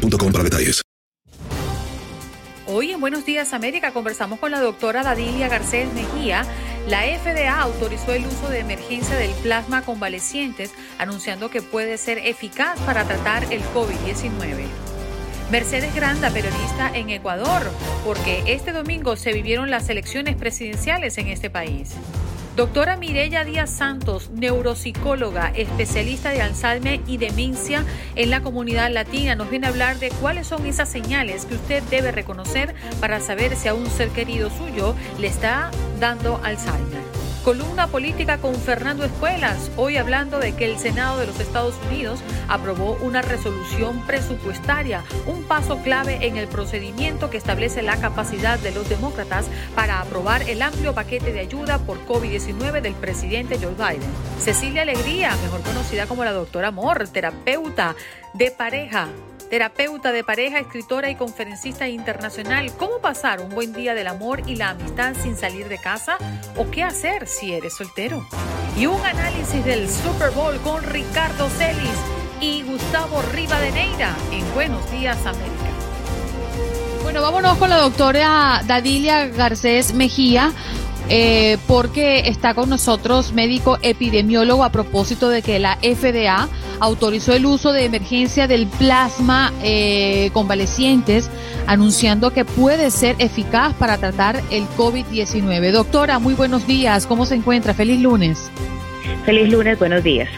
para detalles. Hoy en Buenos Días América conversamos con la doctora Dadilia Garcés Mejía. La FDA autorizó el uso de emergencia del plasma convalecientes, anunciando que puede ser eficaz para tratar el COVID-19. Mercedes Granda, periodista en Ecuador, porque este domingo se vivieron las elecciones presidenciales en este país. Doctora Mireya Díaz Santos, neuropsicóloga, especialista de Alzheimer y demencia en la comunidad latina, nos viene a hablar de cuáles son esas señales que usted debe reconocer para saber si a un ser querido suyo le está dando Alzheimer. Columna política con Fernando Escuelas, hoy hablando de que el Senado de los Estados Unidos aprobó una resolución presupuestaria, un paso clave en el procedimiento que establece la capacidad de los demócratas para aprobar el amplio paquete de ayuda por COVID-19 del presidente Joe Biden. Cecilia Alegría, mejor conocida como la doctora Amor, terapeuta de pareja, terapeuta de pareja, escritora y conferencista internacional. ¿Cómo pasar un buen día del amor y la amistad sin salir de casa? ¿O qué hacer si eres soltero? Y un análisis del Super Bowl con Ricardo Celis y Gustavo Rivadeneira en Buenos Días América. Bueno, vámonos con la doctora Dadilia Garcés Mejía. Eh, porque está con nosotros médico epidemiólogo a propósito de que la FDA autorizó el uso de emergencia del plasma eh, convalecientes, anunciando que puede ser eficaz para tratar el COVID-19. Doctora, muy buenos días. ¿Cómo se encuentra? Feliz lunes. Feliz lunes, buenos días.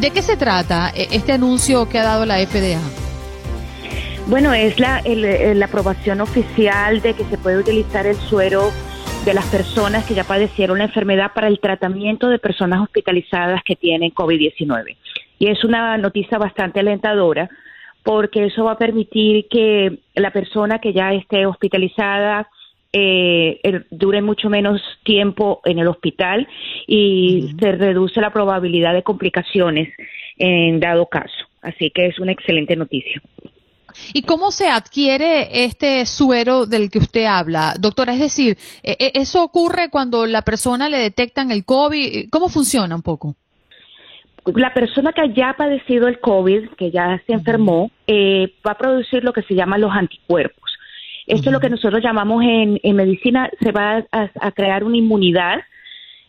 ¿De qué se trata eh, este anuncio que ha dado la FDA? Bueno, es la, la aprobación oficial de que se puede utilizar el suero de las personas que ya padecieron la enfermedad para el tratamiento de personas hospitalizadas que tienen COVID-19. Y es una noticia bastante alentadora porque eso va a permitir que la persona que ya esté hospitalizada eh, dure mucho menos tiempo en el hospital y se reduce la probabilidad de complicaciones en dado caso. Así que es una excelente noticia. ¿Y cómo se adquiere este suero del que usted habla, doctora? Es decir, e, e, ¿eso ocurre cuando la persona le detectan el COVID? ¿Cómo funciona un poco? La persona que ya ha padecido el COVID, que ya se enfermó, eh, va a producir lo que se llama los anticuerpos. Esto es lo que nosotros llamamos en, medicina, se va a, crear una inmunidad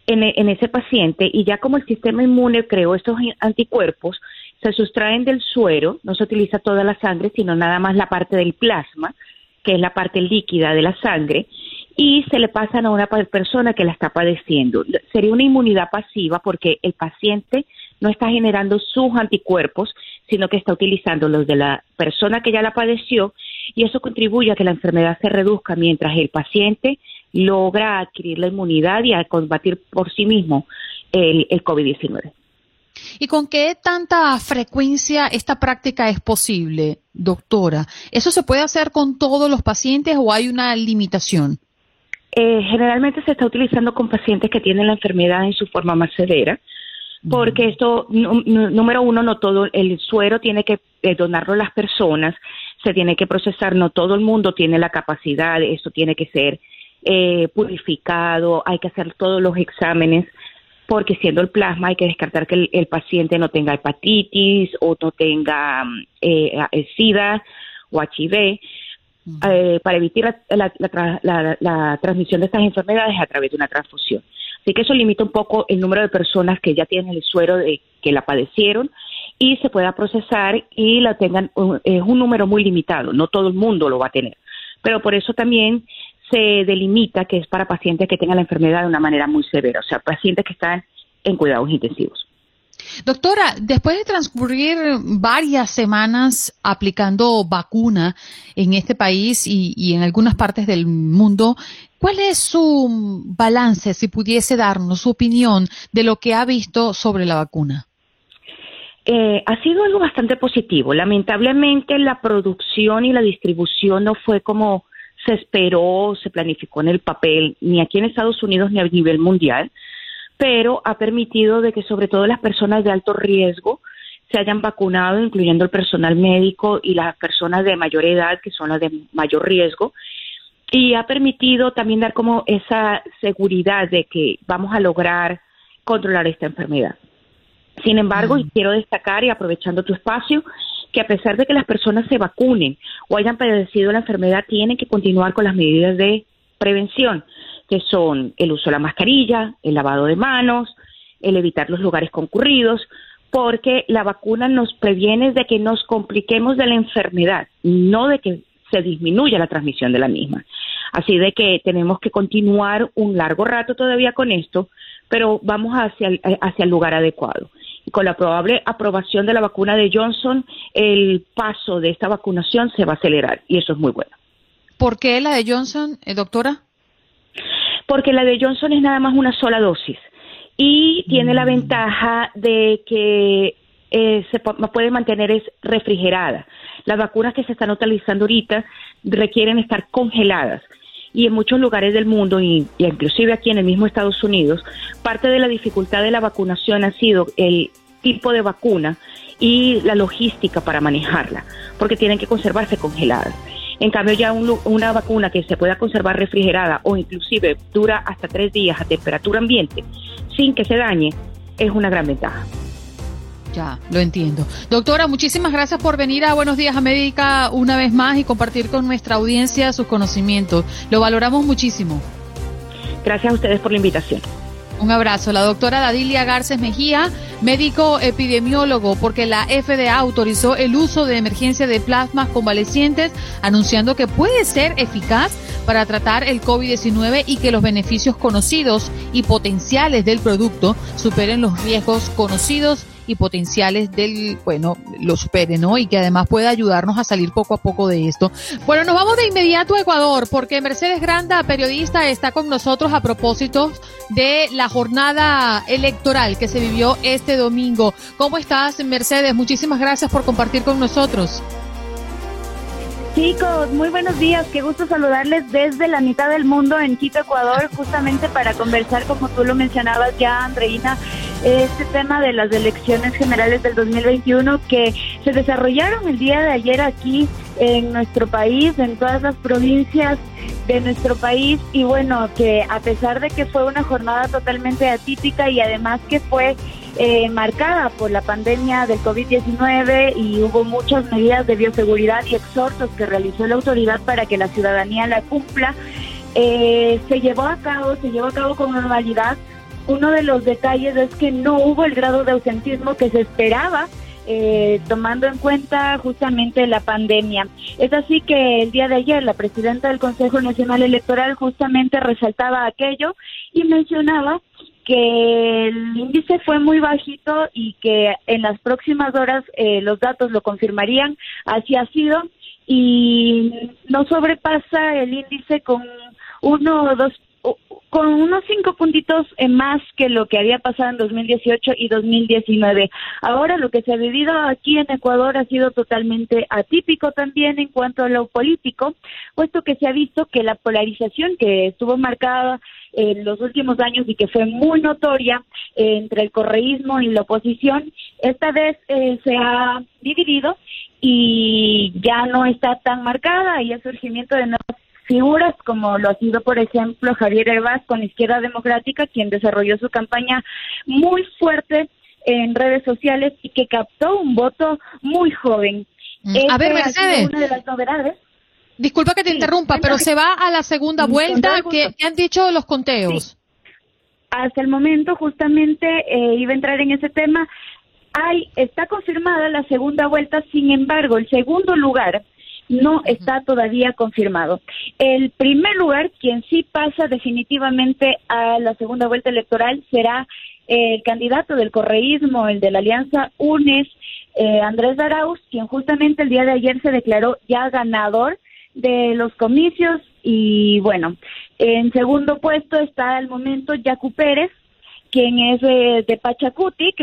en, en, ese paciente y ya como el sistema inmune creó estos anticuerpos, se sustraen del suero, no se utiliza toda la sangre, sino nada más la parte del plasma, que es la parte líquida de la sangre, y se le pasan a una persona que la está padeciendo. Sería una inmunidad pasiva porque el paciente no está generando sus anticuerpos, sino que está utilizando los de la persona que ya la padeció y eso contribuye a que la enfermedad se reduzca mientras el paciente logra adquirir la inmunidad y a combatir por sí mismo el, el COVID-19. ¿Y con qué tanta frecuencia esta práctica es posible, doctora? ¿Eso se puede hacer con todos los pacientes o hay una limitación? Eh, generalmente se está utilizando con pacientes que tienen la enfermedad en su forma más severa, porque esto, número uno, no todo el suero tiene que eh, donarlo a las personas, se tiene que procesar, no todo el mundo tiene la capacidad, esto tiene que ser eh, purificado, hay que hacer todos los exámenes porque siendo el plasma hay que descartar que el, paciente no tenga hepatitis o no tenga eh, SIDA o HIV, eh, para evitar la, transmisión de estas enfermedades a través de una transfusión. Así que eso limita un poco el número de personas que ya tienen el suero de que la padecieron y se pueda procesar y la tengan, es un número muy limitado, no todo el mundo lo va a tener. Pero por eso también se delimita que es para pacientes que tengan la enfermedad de una manera muy severa, o sea, pacientes que están en cuidados intensivos. Doctora, después de transcurrir varias semanas aplicando vacuna en este país y, en algunas partes del mundo, ¿cuál es su balance, si pudiese darnos su opinión de lo que ha visto sobre la vacuna? eh, ha sido algo bastante positivo. Lamentablemente la producción y la distribución no fue como se esperó, se planificó en el papel, ni aquí en Estados Unidos ni a nivel mundial, pero ha permitido de que sobre todo las personas de alto riesgo se hayan vacunado, incluyendo el personal médico y las personas de mayor edad, que son las de mayor riesgo, y ha permitido también dar como esa seguridad de que vamos a lograr controlar esta enfermedad. Sin embargo, y quiero destacar, y aprovechando tu espacio, que a pesar de que las personas se vacunen o hayan padecido la enfermedad, tienen que continuar con las medidas de prevención, que son el uso de la mascarilla, el lavado de manos, el evitar los lugares concurridos, porque la vacuna nos previene de que nos compliquemos de la enfermedad, no de que se disminuya la transmisión de la misma. Así de que tenemos que continuar un largo rato todavía con esto, pero vamos hacia hacia el lugar adecuado con la probable aprobación de la vacuna de Johnson, el paso de esta vacunación se va a acelerar y eso es muy bueno. ¿Por qué la de Johnson, eh, doctora? Porque la de Johnson es nada más una sola dosis y tiene la mm. ventaja de que eh, se puede mantener es refrigerada. Las vacunas que se están utilizando ahorita requieren estar congeladas y en muchos lugares del mundo, y, inclusive aquí en el mismo Estados Unidos, parte de la dificultad de la vacunación ha sido el tipo de vacuna y la logística para manejarla, porque tienen que conservarse congeladas. En cambio, ya una vacuna que se pueda conservar refrigerada o inclusive dura hasta tres días a temperatura ambiente sin que se dañe, es una gran ventaja. Ya, lo entiendo. Doctora, muchísimas gracias por venir a Buenos Días América una vez más y compartir con nuestra audiencia sus conocimientos. Lo valoramos muchísimo. Gracias a ustedes por la invitación. Un abrazo. La doctora Dadilia Garces Mejía, médico epidemiólogo, porque la FDA autorizó el uso de emergencia de plasmas convalecientes, anunciando que puede ser eficaz para tratar el COVID-19 y que los beneficios conocidos y potenciales del producto superen los riesgos conocidos potenciales del, bueno, lo supere, ¿no? Y que además pueda ayudarnos a salir poco a poco de esto. Bueno, nos vamos de inmediato a Ecuador porque Mercedes Granda, periodista, está con nosotros a propósito de la jornada electoral que se vivió este domingo. ¿Cómo estás, Mercedes? Muchísimas gracias por compartir con nosotros. Chicos, muy buenos días. Qué gusto saludarles desde la mitad del mundo en Quito, Ecuador, justamente para conversar, como tú lo mencionabas ya, Andreina, este tema de las elecciones generales del 2021 que se desarrollaron el día de ayer aquí en nuestro país, en todas las provincias de nuestro país y bueno, que a pesar de que fue una jornada totalmente atípica y además que fue eh, marcada por la pandemia del COVID-19 y hubo muchas medidas de bioseguridad y exhortos que realizó la autoridad para que la ciudadanía la cumpla, eh, se llevó a cabo, se llevó a cabo con normalidad uno de los detalles es que no hubo el grado de ausentismo que se esperaba. Eh, tomando en cuenta justamente la pandemia. Es así que el día de ayer la presidenta del Consejo Nacional Electoral justamente resaltaba aquello y mencionaba que el índice fue muy bajito y que en las próximas horas eh, los datos lo confirmarían, así ha sido, y no sobrepasa el índice con uno o dos con unos cinco puntitos más que lo que había pasado en 2018 y 2019. Ahora lo que se ha vivido aquí en Ecuador ha sido totalmente atípico también en cuanto a lo político, puesto que se ha visto que la polarización que estuvo marcada en los últimos años y que fue muy notoria entre el correísmo y la oposición, esta vez eh, se ha dividido y ya no está tan marcada y el surgimiento de nuevas figuras como lo ha sido, por ejemplo, Javier Herbaz con Izquierda Democrática, quien desarrolló su campaña muy fuerte en redes sociales y que captó un voto muy joven. Mm. a ver, Mercedes. Una de las novedades. Disculpa que te interrumpa, pero se va a la segunda vuelta. ¿Qué, han dicho los conteos? Hasta el momento, justamente, eh, iba a entrar en ese tema. Hay, está confirmada la segunda vuelta, sin embargo, el segundo lugar no está todavía confirmado. El primer lugar, quien sí pasa definitivamente a la segunda vuelta electoral, será el candidato del correísmo, el de la Alianza UNES, eh, Andrés Darauz, quien justamente el día de ayer se declaró ya ganador de los comicios y bueno, en segundo puesto está al momento Yacu Pérez, quien es de Pachacuti,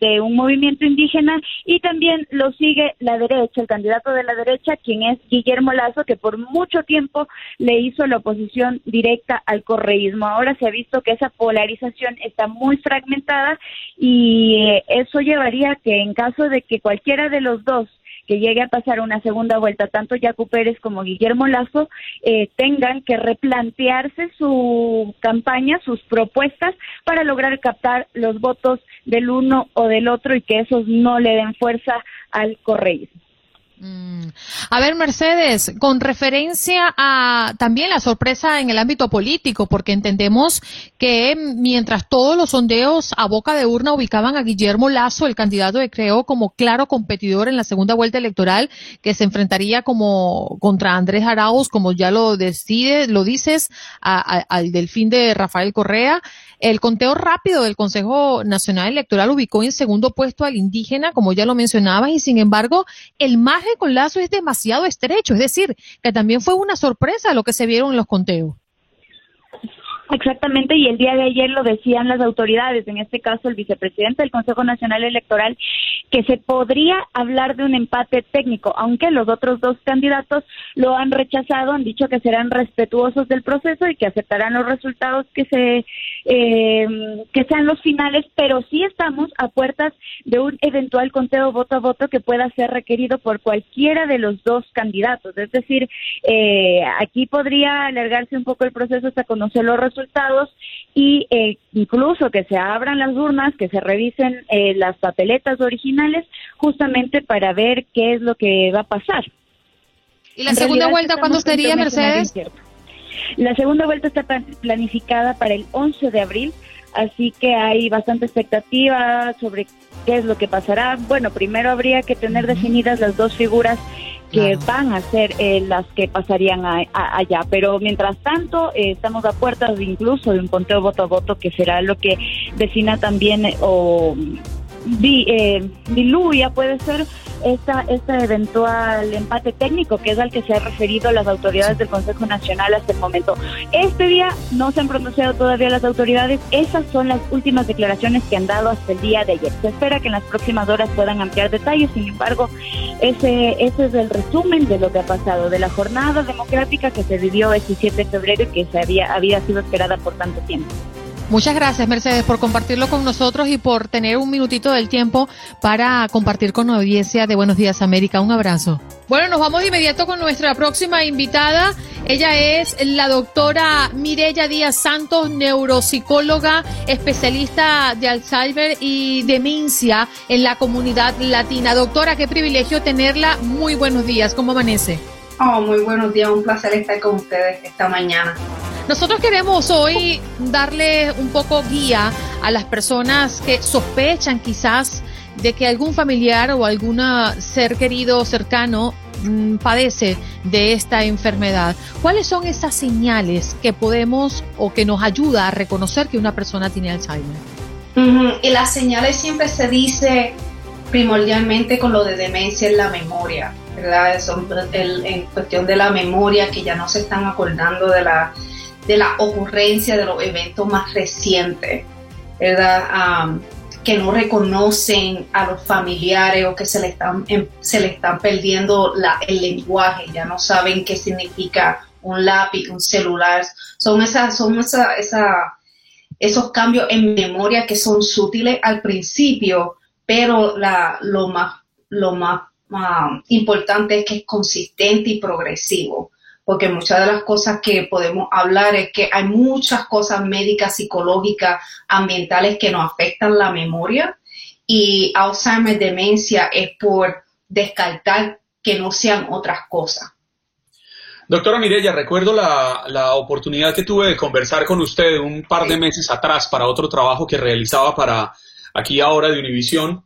de un movimiento indígena, y también lo sigue la derecha, el candidato de la derecha, quien es Guillermo Lazo, que por mucho tiempo le hizo la oposición directa al correísmo. Ahora se ha visto que esa polarización está muy fragmentada y eso llevaría que en caso de que cualquiera de los dos que llegue a pasar una segunda vuelta, tanto Yacu Pérez como Guillermo Lazo eh, tengan que replantearse su campaña, sus propuestas para lograr captar los votos del uno o del otro y que esos no le den fuerza al correísmo. Mm. A ver, Mercedes, con referencia a también la sorpresa en el ámbito político, porque entendemos que mientras todos los sondeos a boca de urna ubicaban a Guillermo Lazo, el candidato de Creo, como claro competidor en la segunda vuelta electoral, que se enfrentaría como contra Andrés Arauz, como ya lo decide, lo dices, al delfín de Rafael Correa, el conteo rápido del Consejo Nacional Electoral ubicó en segundo puesto al indígena, como ya lo mencionabas, y sin embargo, el margen con Lazo es demasiado estrecho, es decir, que también fue una sorpresa lo que se vieron en los conteos. Exactamente, y el día de ayer lo decían las autoridades, en este caso el vicepresidente del Consejo Nacional Electoral, que se podría hablar de un empate técnico, aunque los otros dos candidatos lo han rechazado, han dicho que serán respetuosos del proceso y que aceptarán los resultados que se eh, que sean los finales, pero sí estamos a puertas de un eventual conteo voto a voto que pueda ser requerido por cualquiera de los dos candidatos. Es decir, eh, aquí podría alargarse un poco el proceso hasta conocer los resultados resultados y eh, incluso que se abran las urnas, que se revisen eh, las papeletas originales, justamente para ver qué es lo que va a pasar. ¿Y la segunda vuelta cuándo sería, Mercedes? La segunda vuelta está planificada para el 11 de abril, así que hay bastante expectativa sobre qué es lo que pasará. Bueno, primero habría que tener definidas las dos figuras que van a ser eh, las que pasarían allá. Pero mientras tanto, eh, estamos a puertas incluso de un conteo voto a voto que será lo que defina también eh, o diluya, puede ser esta, este eventual empate técnico que es al que se ha referido las autoridades del Consejo Nacional hasta el momento. Este día no se han pronunciado todavía las autoridades, esas son las últimas declaraciones que han dado hasta el día de ayer. Se espera que en las próximas horas puedan ampliar detalles, sin embargo, ese, ese es el resumen de lo que ha pasado, de la jornada democrática que se vivió ese 7 de febrero y que se había, había sido esperada por tanto tiempo. Muchas gracias, Mercedes, por compartirlo con nosotros y por tener un minutito del tiempo para compartir con la audiencia de Buenos Días América. Un abrazo. Bueno, nos vamos de inmediato con nuestra próxima invitada. Ella es la doctora Mirella Díaz Santos, neuropsicóloga, especialista de Alzheimer y demencia en la comunidad latina. Doctora, qué privilegio tenerla. Muy buenos días. ¿Cómo amanece? Oh, muy buenos días. Un placer estar con ustedes esta mañana. Nosotros queremos hoy darle un poco guía a las personas que sospechan quizás de que algún familiar o algún ser querido cercano mm, padece de esta enfermedad. ¿Cuáles son esas señales que podemos o que nos ayuda a reconocer que una persona tiene Alzheimer? Y las señales siempre se dice primordialmente con lo de demencia en la memoria, ¿verdad? en cuestión de la memoria, que ya no se están acordando de la de la ocurrencia de los eventos más recientes, ¿verdad? que no reconocen a los familiares o que se le están, em, se le están perdiendo el lenguaje, ya no saben qué significa un lápiz, un celular. Son, esas, son esa, esa, esos cambios en memoria que son sutiles al principio, pero lo más, lo más importante es que es consistente y progresivo porque muchas de las cosas que podemos hablar es que hay muchas cosas médicas, psicológicas, ambientales que nos afectan la memoria y Alzheimer, demencia es por descartar que no sean otras cosas. Doctora Mirella, recuerdo la, la, oportunidad que tuve de conversar con usted un par de meses atrás para otro trabajo que realizaba para aquí ahora de Univisión.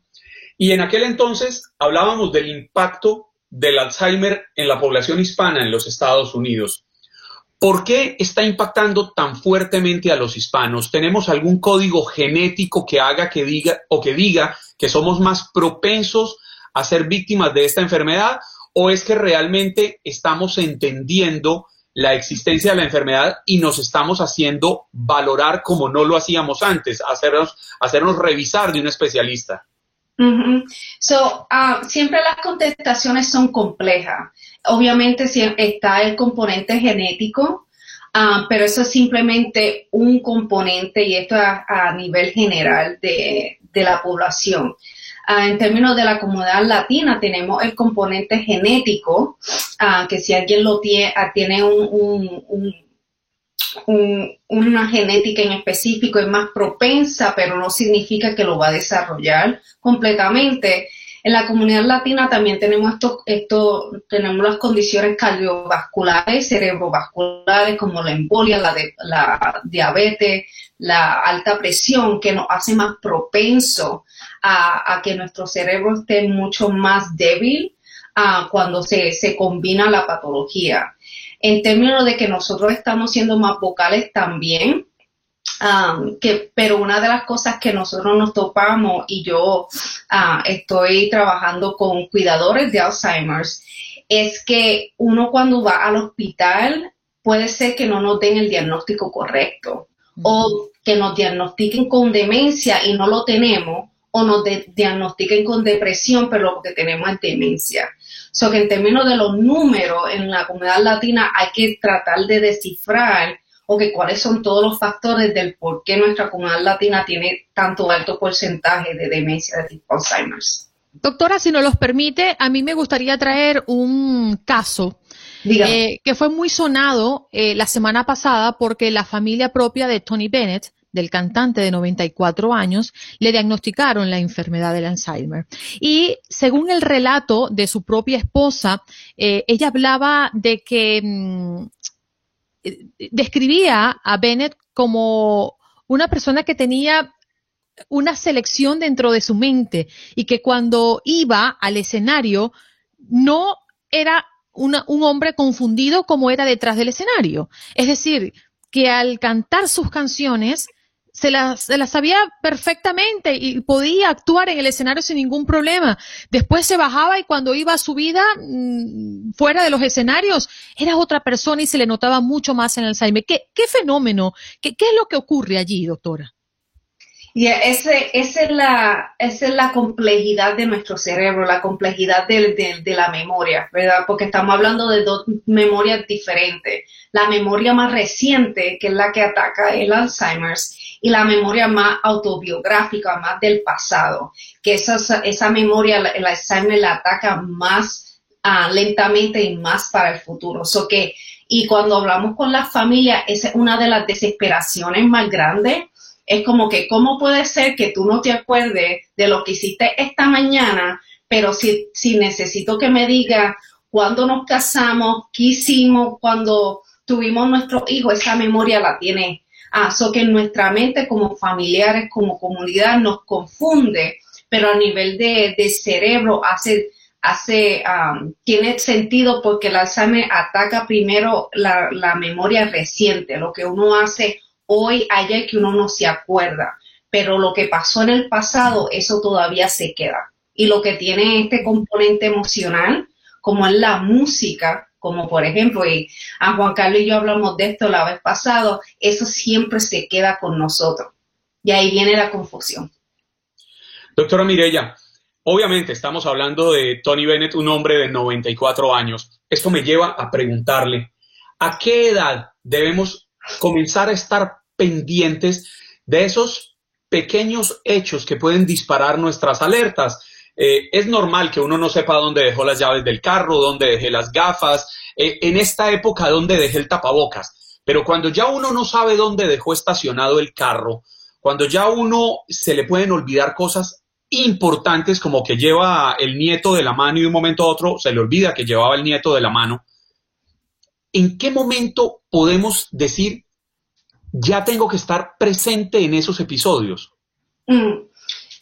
Y en aquel entonces hablábamos del impacto del Alzheimer en la población hispana en los Estados Unidos. ¿Por qué está impactando tan fuertemente a los hispanos? ¿Tenemos algún código genético que haga que diga o que diga que somos más propensos a ser víctimas de esta enfermedad? ¿O es que realmente estamos entendiendo la existencia de la enfermedad y nos estamos haciendo valorar como no lo hacíamos antes, hacernos, hacernos revisar de un especialista. So, uh, siempre las contestaciones son complejas. Obviamente está el componente genético, uh, pero eso es simplemente un componente y esto a, a nivel general de, de la población. Ah, en términos de la comunidad latina, tenemos el componente genético, que si alguien lo tiene, ah, tiene una genética en específico es más propensa, pero no significa que lo va a desarrollar completamente. En la comunidad latina también tenemos esto, esto tenemos las condiciones cardiovasculares, cerebrovasculares, como la embolia, la, la diabetes, la alta presión, que nos hace más propenso a, que nuestro cerebro esté mucho más débil cuando se, combina la patología. En términos de que nosotros estamos siendo más vocales también, que, pero una de las cosas que nosotros nos topamos y yo ah, estoy trabajando con cuidadores de Alzheimer's es que uno cuando va al hospital puede ser que no nos den el diagnóstico correcto o que nos diagnostiquen con demencia y no lo tenemos o nos diagnostiquen con depresión, pero lo que tenemos es demencia. So que en términos de los números en la comunidad latina hay que tratar de descifrar o que cuáles son todos los factores del por qué nuestra comunidad latina tiene tanto alto porcentaje de demencia de tipo Alzheimer's. Doctora, si nos los permite, a mí me gustaría traer un caso eh, que fue muy sonado eh, la semana pasada porque la familia propia de Tony Bennett del cantante de 94 años, le diagnosticaron la enfermedad del Alzheimer. Y según el relato de su propia esposa, eh, ella hablaba de que mm, describía a Bennett como una persona que tenía una selección dentro de su mente y que cuando iba al escenario no era un hombre confundido como era detrás del escenario. Es decir, que al cantar sus canciones se las, se las sabía perfectamente y podía actuar en el escenario sin ningún problema. Después se bajaba y cuando iba a su vida mm, fuera de los escenarios era otra persona y se le notaba mucho más en Alzheimer. ¿Qué, qué fenómeno? ¿Qué, ¿Qué es lo que ocurre allí, doctora? Y ese, esa, es la, esa es la complejidad de nuestro cerebro, la complejidad de, de, la memoria, ¿verdad? Porque estamos hablando de dos memorias diferentes. La memoria más reciente, que es la que ataca el Alzheimer's, y la memoria más autobiográfica, más del pasado, que esa, esa memoria, el Alzheimer la ataca más uh, lentamente y más para el futuro. So que, y cuando hablamos con la familia, esa es una de las desesperaciones más grandes. Es como que, ¿cómo puede ser que tú no te acuerdes de lo que hiciste esta mañana, pero si, si necesito que me diga cuándo nos casamos, qué hicimos, cuando tuvimos nuestro hijo, esa memoria la tiene. Ah, so que nuestra mente como familiares, como comunidad nos confunde, pero a nivel de, cerebro hace, hace, um, tiene sentido porque el Alzheimer ataca primero la, la memoria reciente, lo que uno hace hoy, ayer que uno no se acuerda, pero lo que pasó en el pasado, eso todavía se queda. Y lo que tiene este componente emocional, como es la música, como por ejemplo, y a Juan Carlos y yo hablamos de esto la vez pasada, eso siempre se queda con nosotros. Y ahí viene la confusión. Doctora Mirella, obviamente estamos hablando de Tony Bennett, un hombre de 94 años. Esto me lleva a preguntarle, ¿a qué edad debemos comenzar a estar pendientes de esos pequeños hechos que pueden disparar nuestras alertas? Eh, es normal que uno no sepa dónde dejó las llaves del carro, dónde dejé las gafas, eh, en esta época dónde dejé el tapabocas. Pero cuando ya uno no sabe dónde dejó estacionado el carro, cuando ya uno se le pueden olvidar cosas importantes como que lleva el nieto de la mano y de un momento a otro se le olvida que llevaba el nieto de la mano, ¿en qué momento podemos decir ya tengo que estar presente en esos episodios? Mm.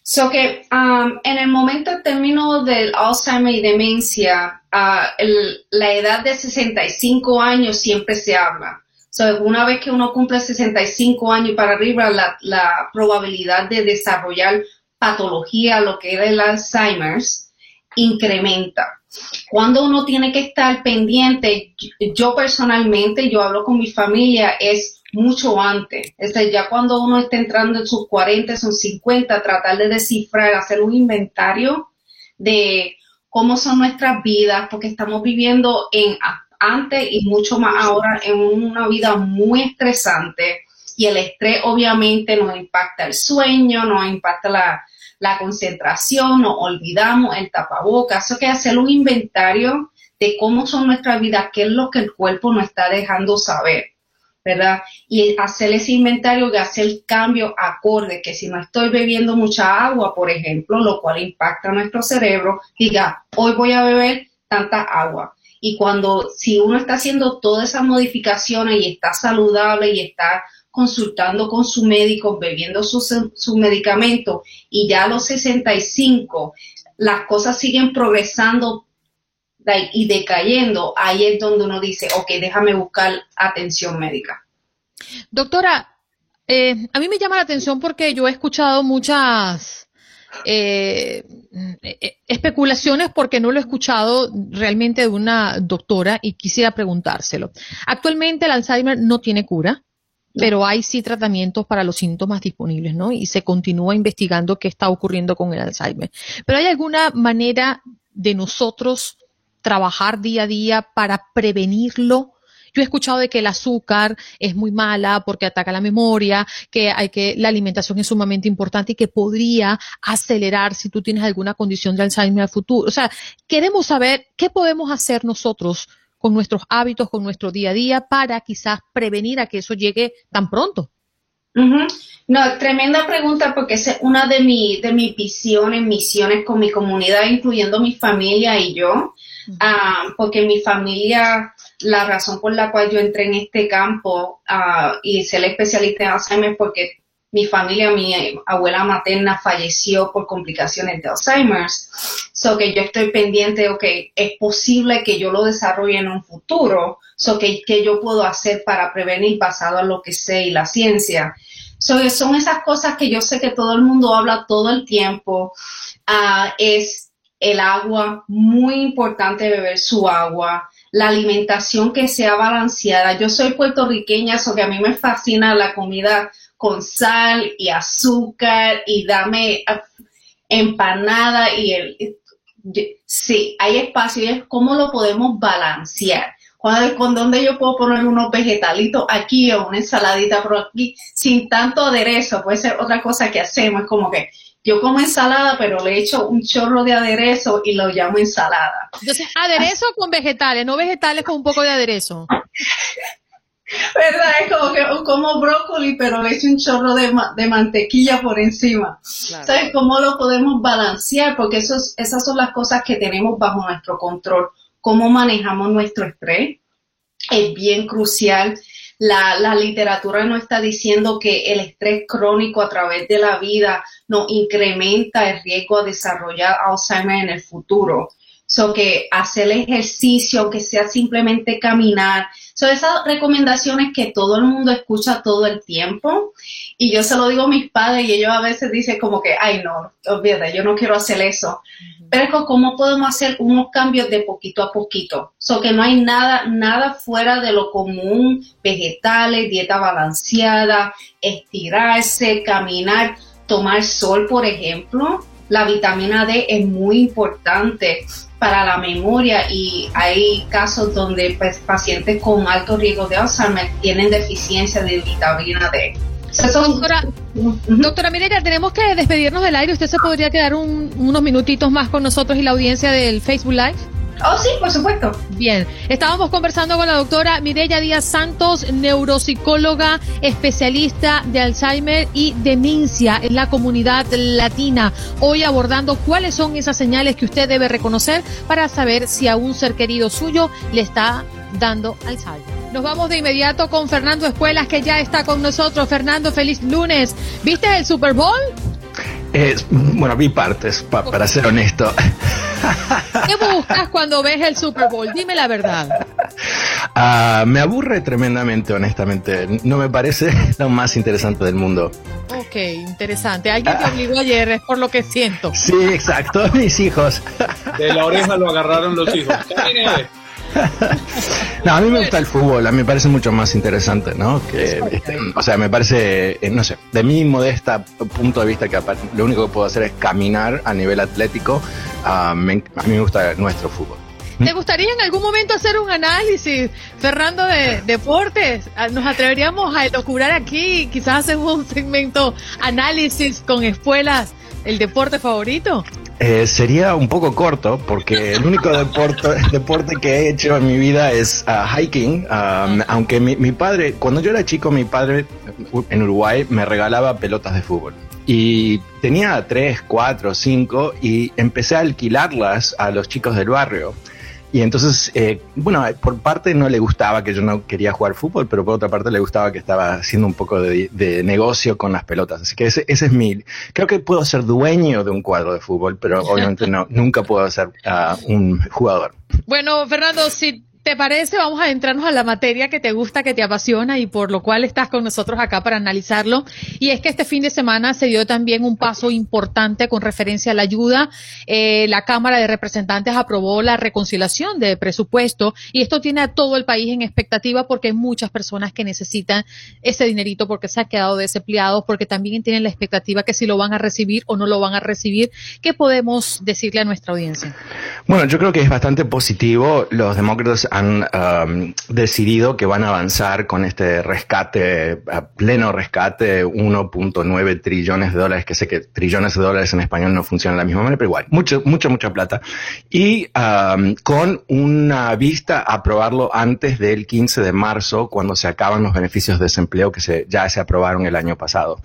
So que um, en el momento término del Alzheimer y demencia, uh, la edad de 65 años siempre se habla. So, una vez que uno cumple 65 años y para arriba, la, la probabilidad de desarrollar patología, lo que era el Alzheimer's, incrementa. Cuando uno tiene que estar pendiente, yo personalmente, yo hablo con mi familia, es mucho antes. Es decir, ya cuando uno está entrando en sus 40, sus 50, tratar de descifrar, hacer un inventario de cómo son nuestras vidas, porque estamos viviendo en antes y mucho más ahora en una vida muy estresante y el estrés obviamente nos impacta el sueño, nos impacta la, la concentración, nos olvidamos el tapabocas. Eso que hacer un inventario de cómo son nuestras vidas, qué es lo que el cuerpo nos está dejando saber, ¿verdad? Y hacer ese inventario de hacer cambio acorde, que si no estoy bebiendo mucha agua, por ejemplo, lo cual impacta a nuestro cerebro, diga, hoy voy a beber tanta agua. Y cuando, si uno está haciendo todas esas modificaciones y está saludable y está consultando con su médico, bebiendo sus su medicamento y ya a los 65 las cosas siguen progresando y decayendo, ahí es donde uno dice, ok, déjame buscar atención médica. Doctora, eh, a mí me llama la atención porque yo he escuchado muchas eh, eh, especulaciones porque no lo he escuchado realmente de una doctora y quisiera preguntárselo. Actualmente el Alzheimer no tiene cura pero hay sí tratamientos para los síntomas disponibles, ¿no? Y se continúa investigando qué está ocurriendo con el Alzheimer. Pero hay alguna manera de nosotros trabajar día a día para prevenirlo. Yo he escuchado de que el azúcar es muy mala porque ataca la memoria, que hay que la alimentación es sumamente importante y que podría acelerar si tú tienes alguna condición de Alzheimer al futuro. O sea, queremos saber qué podemos hacer nosotros con nuestros hábitos, con nuestro día a día, para quizás prevenir a que eso llegue tan pronto? No, tremenda pregunta porque es una de, mi, de mis visiones, misiones con mi comunidad, incluyendo mi familia y yo, ah, porque mi familia, la razón por la cual yo entré en este campo uh, y ser especialista en Alzheimer es porque mi familia, mi abuela materna falleció por complicaciones de Alzheimer's. So que yo estoy pendiente, ok, es posible que yo lo desarrolle en un futuro. So que, que yo puedo hacer para prevenir basado en lo que sé y la ciencia. So, son esas cosas que yo sé que todo el mundo habla todo el tiempo. Uh, es el agua, muy importante beber su agua la alimentación que sea balanceada. Yo soy puertorriqueña, so que a mí me fascina la comida con sal y azúcar y dame ah, empanada y el... Sí, hay espacio es cómo lo podemos balancear. Con dónde yo puedo poner unos vegetalitos aquí o una ensaladita por aquí sin tanto aderezo. Puede ser otra cosa que hacemos. Es como que yo como ensalada, pero le echo un chorro de aderezo y lo llamo ensalada. Entonces, aderezo con vegetales, no vegetales con un poco de aderezo. ¿Verdad? Es como que como brócoli, pero le echo un chorro de, de mantequilla por encima. ¿Sabes cómo lo podemos balancear? Porque eso esas son las cosas que tenemos bajo nuestro control. Cómo manejamos nuestro estrés es bien crucial. La, literatura nos está diciendo que el estrés crónico a través de la vida nos incrementa el riesgo de desarrollar Alzheimer en el futuro. So que hacer ejercicio, aunque sea simplemente caminar, son esas recomendaciones que todo el mundo escucha todo el tiempo y yo se lo digo a mis padres y ellos a veces dicen como que, ay no, olvídate, yo no quiero hacer eso. Es cómo podemos hacer unos cambios de poquito a poquito. So que no hay nada, nada fuera de lo común, vegetales, dieta balanceada, estirarse, caminar, tomar sol, por ejemplo. La vitamina D es muy importante para la memoria y hay casos donde pues, pacientes con alto riesgo de Alzheimer tienen deficiencia de vitamina D. Doctora, doctora Mireya, tenemos que despedirnos del aire. ¿Usted se podría quedar unos minutitos más con nosotros y la audiencia del Facebook Live? Oh, sí, por supuesto. Bien, estábamos conversando con la doctora Mireya Díaz Santos, neuropsicóloga, especialista de Alzheimer y demencia en la comunidad latina. Hoy abordando cuáles son esas señales que usted debe reconocer para saber si a un ser querido suyo le está dando Alzheimer. Nos vamos de inmediato con Fernando Espuelas, que ya está con nosotros. Fernando, feliz lunes. ¿Viste el Super Bowl? bueno, vi partes, para ser honesto. ¿Qué buscas cuando ves el Super Bowl? Dime la verdad. Ah, me aburre tremendamente, honestamente. No me parece lo más interesante del mundo. Ok, interesante. Alguien te obligó ayer, es por lo que siento. Sí, exacto, mis hijos. De la oreja lo agarraron los hijos. no, a mí me gusta el fútbol, a mí me parece mucho más interesante, ¿no? Que, este, o sea, me parece, eh, no sé, de mi modesta punto de vista, que lo único que puedo hacer es caminar a nivel atlético, a mí me gusta nuestro fútbol. ¿Te gustaría en algún momento hacer un análisis, Fernando, de deportes? Ah, ¿Nos atreveríamos a elucubrar aquí? Quizás hacer un segmento análisis con escuelas, el deporte favorito. Eh, sería un poco corto porque el único deporte, deporte que he hecho en mi vida es uh, hiking. Um, aunque mi, mi, padre, cuando yo era chico, mi padre en Uruguay me regalaba pelotas de fútbol. Y tenía tres, cuatro, cinco y empecé a alquilarlas a los chicos del barrio. Y entonces, eh, bueno, por parte no le gustaba que yo no quería jugar fútbol, pero por otra parte le gustaba que estaba haciendo un poco de, negocio con las pelotas. Así que ese, ese, es mi... Creo que puedo ser dueño de un cuadro de fútbol, pero obviamente no, nunca puedo ser uh, un jugador. Bueno, Fernando, si ¿Te parece? Vamos a adentrarnos a la materia que te gusta, que te apasiona y por lo cual estás con nosotros acá para analizarlo. Y es que este fin de semana se dio también un paso importante con referencia a la ayuda. Eh, la Cámara de Representantes aprobó la reconciliación de presupuesto y esto tiene a todo el país en expectativa porque hay muchas personas que necesitan ese dinerito porque se han quedado desempleados, porque también tienen la expectativa que si lo van a recibir o no lo van a recibir. ¿Qué podemos decirle a nuestra audiencia? Bueno, yo creo que es bastante positivo. Los demócratas han um, decidido que van a avanzar con este rescate, a pleno rescate, 1.9 trillones de dólares, que sé que trillones de dólares en español no funcionan de la misma manera, pero igual, mucho, mucha, mucha plata. Y um, con una vista a aprobarlo antes del 15 de marzo, cuando se acaban los beneficios de desempleo que se, ya se aprobaron el año pasado.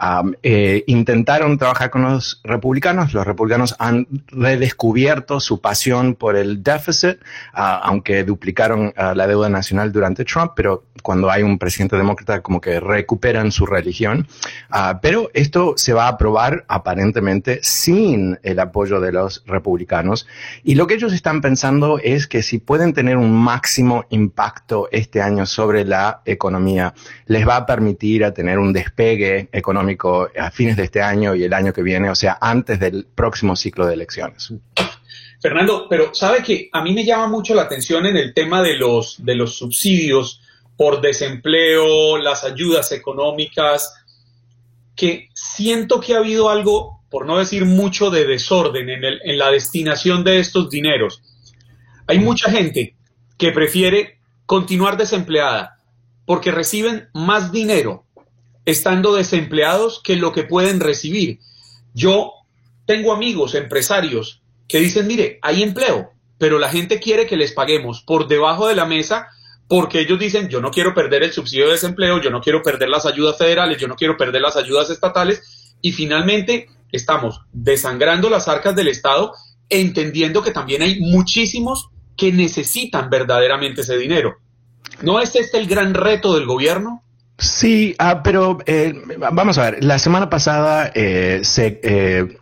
Um, eh, intentaron trabajar con los republicanos, los republicanos han redescubierto su pasión por el déficit, uh, aunque duplicaron ah, la deuda nacional durante Trump, pero cuando hay un presidente demócrata como que recuperan su religión. Ah, pero esto se va a aprobar aparentemente sin el apoyo de los republicanos. Y lo que ellos están pensando es que si pueden tener un máximo impacto este año sobre la economía, les va a permitir a tener un despegue económico a fines de este año y el año que viene, o sea, antes del próximo ciclo de elecciones. Fernando, pero sabe que a mí me llama mucho la atención en el tema de los, de los subsidios por desempleo, las ayudas económicas, que siento que ha habido algo, por no decir mucho, de desorden en, el, en la destinación de estos dineros. Hay mucha gente que prefiere continuar desempleada porque reciben más dinero estando desempleados que lo que pueden recibir. Yo tengo amigos empresarios que dicen, mire, hay empleo, pero la gente quiere que les paguemos por debajo de la mesa porque ellos dicen, yo no quiero perder el subsidio de desempleo, yo no quiero perder las ayudas federales, yo no quiero perder las ayudas estatales y finalmente estamos desangrando las arcas del Estado entendiendo que también hay muchísimos que necesitan verdaderamente ese dinero. ¿No es este el gran reto del gobierno? Sí, ah, pero eh, vamos a ver, la semana pasada eh, se, eh,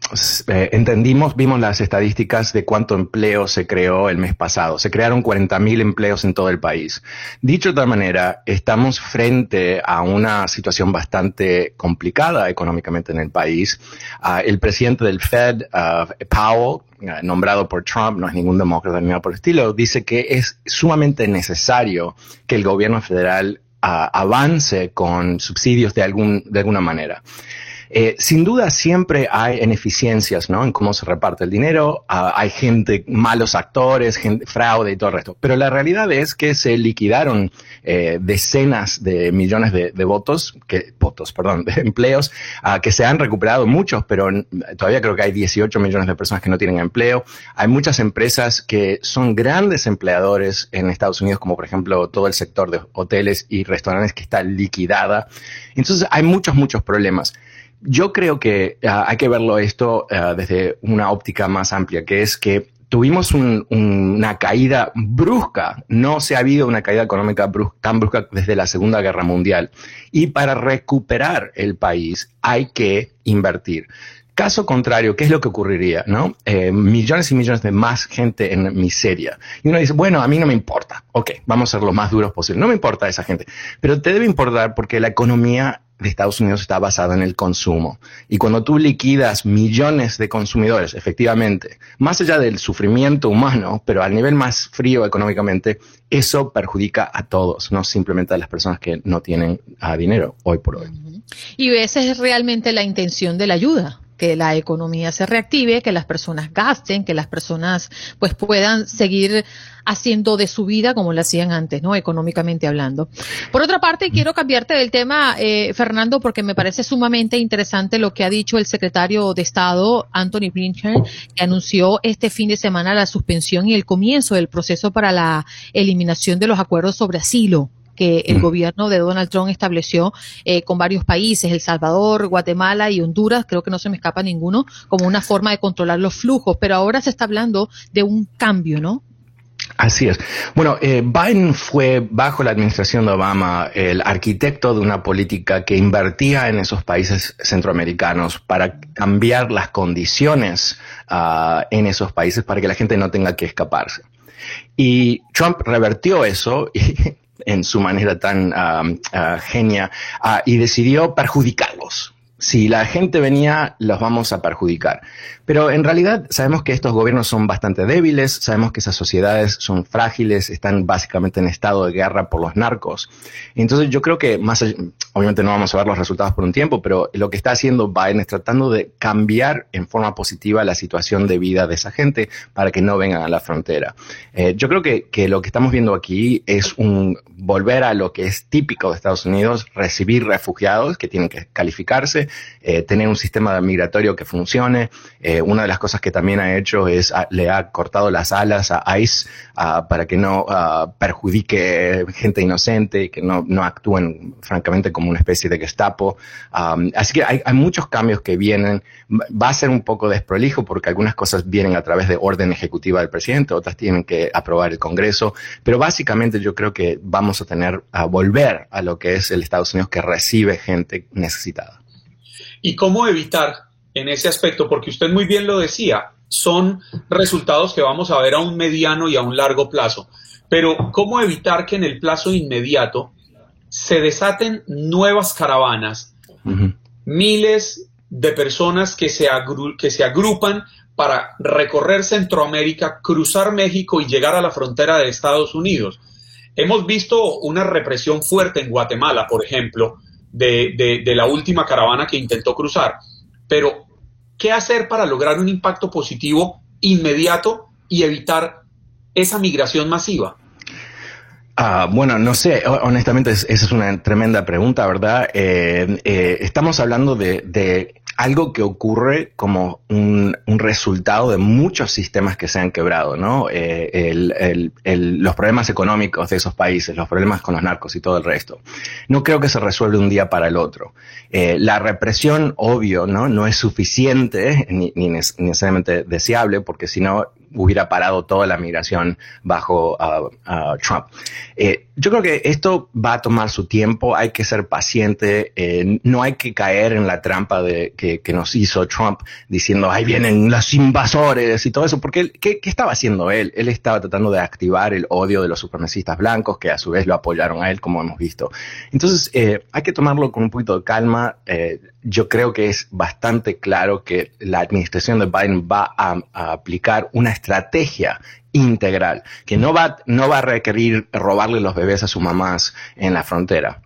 entendimos, vimos las estadísticas de cuánto empleo se creó el mes pasado. Se crearon 40.000 empleos en todo el país. Dicho de otra manera, estamos frente a una situación bastante complicada económicamente en el país. Ah, el presidente del Fed, ah, Powell, nombrado por Trump, no es ningún demócrata ni nada por el estilo, dice que es sumamente necesario que el gobierno federal avance con subsidios de, algún, de alguna manera. Eh, sin duda siempre hay ineficiencias en cómo se reparte el dinero, ah, hay gente, malos actores, gente, fraude y todo el resto. Pero la realidad es que se liquidaron eh, decenas de millones de, votos, votos, perdón, de empleos, ah, que se han recuperado muchos, pero todavía creo que hay 18 millones de personas que no tienen empleo. Hay muchas empresas que son grandes empleadores en Estados Unidos, como por ejemplo todo el sector de hoteles y restaurantes que está liquidada. Entonces hay muchos, muchos problemas. Yo creo que ah, hay que verlo esto ah, desde una óptica más amplia, que es que tuvimos una caída brusca, no se ha habido una caída económica tan brusca desde la Segunda Guerra Mundial. Y para recuperar el país hay que invertir. Caso contrario, ¿qué es lo que ocurriría? ¿no? Eh, millones y millones de más gente en miseria. Y uno dice, bueno, a mí no me importa. Ok, vamos a ser lo más duros posible. No me importa esa gente. Pero te debe importar porque la economía de Estados Unidos está basada en el consumo. Y cuando tú liquidas millones de consumidores, efectivamente, más allá del sufrimiento humano, pero al nivel más frío económicamente, eso perjudica a todos, no simplemente a las personas que no tienen ah, dinero hoy por hoy. Y esa es realmente la intención de la ayuda que la economía se reactive, que las personas gasten, que las personas pues puedan seguir haciendo de su vida como lo hacían antes, ¿no? Económicamente hablando. Por otra parte, quiero cambiarte del tema, eh, Fernando, porque me parece sumamente interesante lo que ha dicho el secretario de Estado, Anthony Blinken, que anunció este fin de semana la suspensión y el comienzo del proceso para la eliminación de los acuerdos sobre asilo que el gobierno de Donald Trump estableció eh, con varios países, El Salvador, Guatemala y Honduras, creo que no se me escapa ninguno, como una forma de controlar los flujos, pero ahora se está hablando de un cambio, ¿no? Así es. Bueno, eh, Biden fue bajo la administración de Obama el arquitecto de una política que invertía en esos países centroamericanos para cambiar las condiciones uh, en esos países para que la gente no tenga que escaparse. Y Trump revertió eso y en su manera tan uh, genia uh, y decidió perjudicarlos. Si la gente venía, los vamos a perjudicar. Pero en realidad sabemos que estos gobiernos son bastante débiles, sabemos que esas sociedades son frágiles, están básicamente en estado de guerra por los narcos. Entonces yo creo que más, obviamente no vamos a ver los resultados por un tiempo, pero lo que está haciendo Biden es tratando de cambiar en forma positiva la situación de vida de esa gente para que no vengan a la frontera. Eh, yo creo que, que lo que estamos viendo aquí es un volver a lo que es típico de Estados Unidos, recibir refugiados que tienen que calificarse, eh, tener un sistema migratorio que funcione, eh, una de las cosas que también ha hecho es ah, le ha cortado las alas a ICE ah, para que no ah, perjudique gente inocente y que no, no, actúen francamente como una especie de Gestapo. así que hay, hay, muchos cambios que vienen. Va a ser un poco desprolijo porque algunas cosas vienen a través de orden ejecutiva del presidente, otras tienen que aprobar el Congreso, pero básicamente yo creo que vamos a tener a volver a lo que es el Estados Unidos que recibe gente necesitada. ¿Y cómo evitar en ese aspecto, porque usted muy bien lo decía, son resultados que vamos a ver a un mediano y a un largo plazo. Pero ¿cómo evitar que en el plazo inmediato se desaten nuevas caravanas, miles de personas que se, que se agrupan para recorrer Centroamérica, cruzar México y llegar a la frontera de Estados Unidos? Hemos visto una represión fuerte en Guatemala, por ejemplo, de la última caravana que intentó cruzar pero, ¿qué hacer para lograr un impacto positivo inmediato y evitar esa migración masiva? Ah, bueno, no sé, honestamente esa es una tremenda pregunta, ¿verdad? Eh, eh, estamos hablando de, algo que ocurre como un, resultado de muchos sistemas que se han quebrado, ¿no? Eh, los problemas económicos de esos países, los problemas con los narcos y todo el resto. No creo que se resuelve un día para el otro. Eh, la represión, obvio, ¿no? No es suficiente ni, ni necesariamente deseable, porque si no, hubiera parado toda la migración bajo Trump. Eh, yo creo que esto va a tomar su tiempo, hay que ser paciente, eh, no hay que caer en la trampa de, que, nos hizo Trump diciendo, ahí vienen los invasores y todo eso, porque ¿qué, estaba haciendo él? Él estaba tratando de activar el odio de los supremacistas blancos, que a su vez lo apoyaron a él, como hemos visto. Entonces, eh, hay que tomarlo con un poquito de calma. Yo creo que es bastante claro que la administración de Biden va a, aplicar una estrategia integral, que no va, no va a requerir robarle los bebés a sus mamás en la frontera.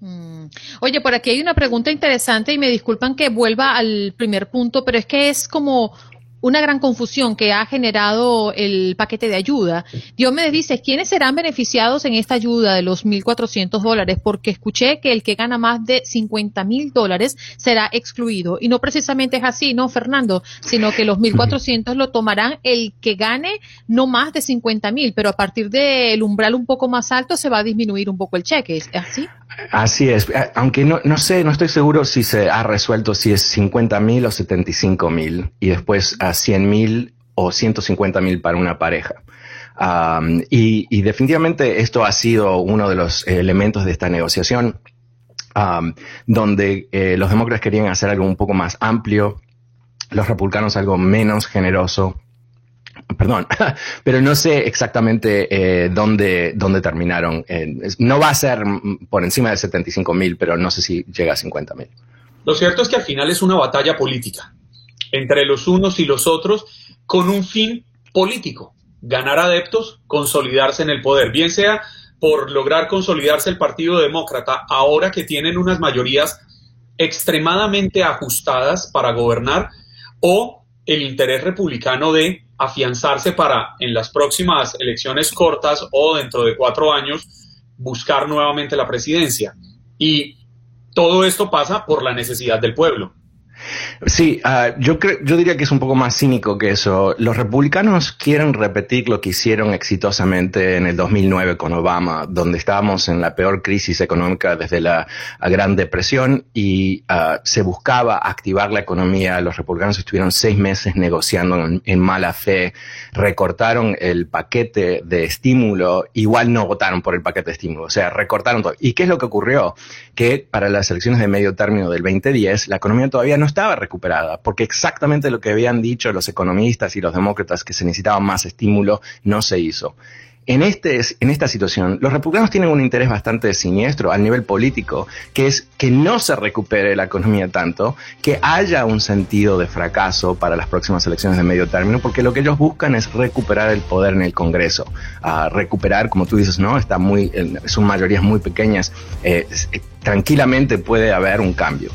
Mm. Oye, por aquí hay una pregunta interesante y me disculpan que vuelva al primer punto, pero es que es como una gran confusión que ha generado el paquete de ayuda. Diomedes dice, ¿quiénes serán beneficiados en esta ayuda de los 1.400 dólares? Porque escuché que el que gana más de 50 mil dólares será excluido. Y no precisamente es así, ¿no, Fernando? Sino que los 1.400 lo tomarán el que gane no más de 50 mil, pero a partir del umbral un poco más alto se va a disminuir un poco el cheque. ¿Es así? Así es, aunque no, no sé, no estoy seguro si se ha resuelto si es 50 mil o 75 mil y después a 100 mil o 150 mil para una pareja. y, definitivamente esto ha sido uno de los elementos de esta negociación, donde eh, los demócratas querían hacer algo un poco más amplio, los republicanos algo menos generoso, perdón, pero no sé exactamente eh, dónde, dónde terminaron. no va a ser por encima de 75 mil, pero no sé si llega a 50 mil. Lo cierto es que al final es una batalla política entre los unos y los otros con un fin político, ganar adeptos, consolidarse en el poder, bien sea por lograr consolidarse el Partido Demócrata ahora que tienen unas mayorías extremadamente ajustadas para gobernar o el interés republicano de afianzarse para en las próximas elecciones cortas o dentro de cuatro años buscar nuevamente la presidencia. Y todo esto pasa por la necesidad del pueblo. Sí, uh, yo, yo diría que es un poco más cínico que eso. Los republicanos quieren repetir lo que hicieron exitosamente en el 2009 con Obama, donde estábamos en la peor crisis económica desde la Gran Depresión y uh, se buscaba activar la economía. Los republicanos estuvieron seis meses negociando en, mala fe, recortaron el paquete de estímulo, igual no votaron por el paquete de estímulo, o sea, recortaron todo. ¿Y qué es lo que ocurrió? Que para las elecciones de medio término del 2010, la economía todavía no estaba recuperada, porque exactamente lo que habían dicho los economistas y los demócratas que se necesitaba más estímulo no se hizo. En, este, en esta situación, los republicanos tienen un interés bastante siniestro al nivel político, que es que no se recupere la economía tanto, que haya un sentido de fracaso para las próximas elecciones de medio término, porque lo que ellos buscan es recuperar el poder en el Congreso, a recuperar, como tú dices, no, está muy, son mayorías muy pequeñas, eh, tranquilamente puede haber un cambio.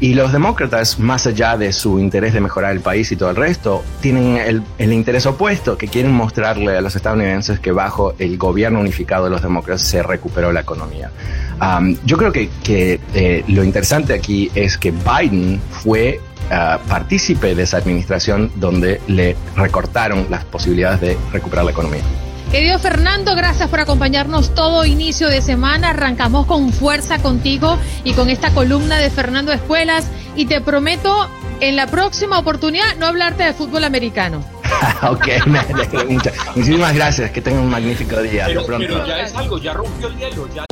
Y los demócratas, más allá de su interés de mejorar el país y todo el resto, tienen el, interés opuesto, que quieren mostrarle a los estadounidenses que bajo el gobierno unificado de los demócratas se recuperó la economía. yo creo que, eh, lo interesante aquí es que Biden fue uh, partícipe de esa administración donde le recortaron las posibilidades de recuperar la economía. Querido Fernando, gracias por acompañarnos todo inicio de semana. Arrancamos con fuerza contigo y con esta columna de Fernando Escuelas y te prometo en la próxima oportunidad no hablarte de fútbol americano. ok, muchísimas gracias. Que tengan un magnífico día. Pero, pronto. ya es algo, ya rompió el hielo. Ya.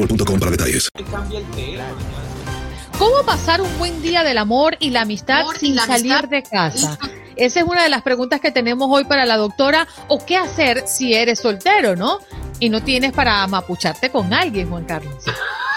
boostmobile.com para detalles. ¿Cómo pasar un buen día del amor y la amistad sin salir de casa? Esa es una de las preguntas que tenemos hoy para la doctora. ¿O qué hacer si eres soltero, no? Y no tienes para amapucharte con alguien, Juan Carlos.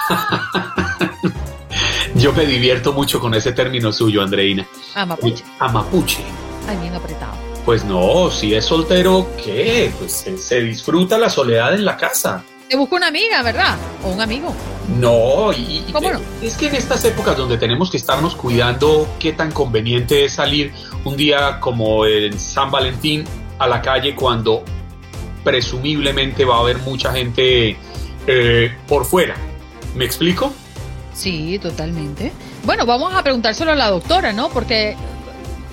Yo me divierto mucho con ese término suyo, Andreina. Amapuche. Amapuche. Ay, bien apretado. Pues no, si es soltero, ¿qué? Pues se, disfruta la soledad en la casa. Te busca una amiga, ¿verdad? O un amigo. No, y, ¿Cómo no? es que en estas épocas donde tenemos que estarnos cuidando, qué tan conveniente es salir un día como en San Valentín a la calle cuando presumiblemente va a haber mucha gente eh, por fuera. ¿Me explico? Sí, totalmente. Bueno, vamos a preguntárselo a la doctora, ¿no? Porque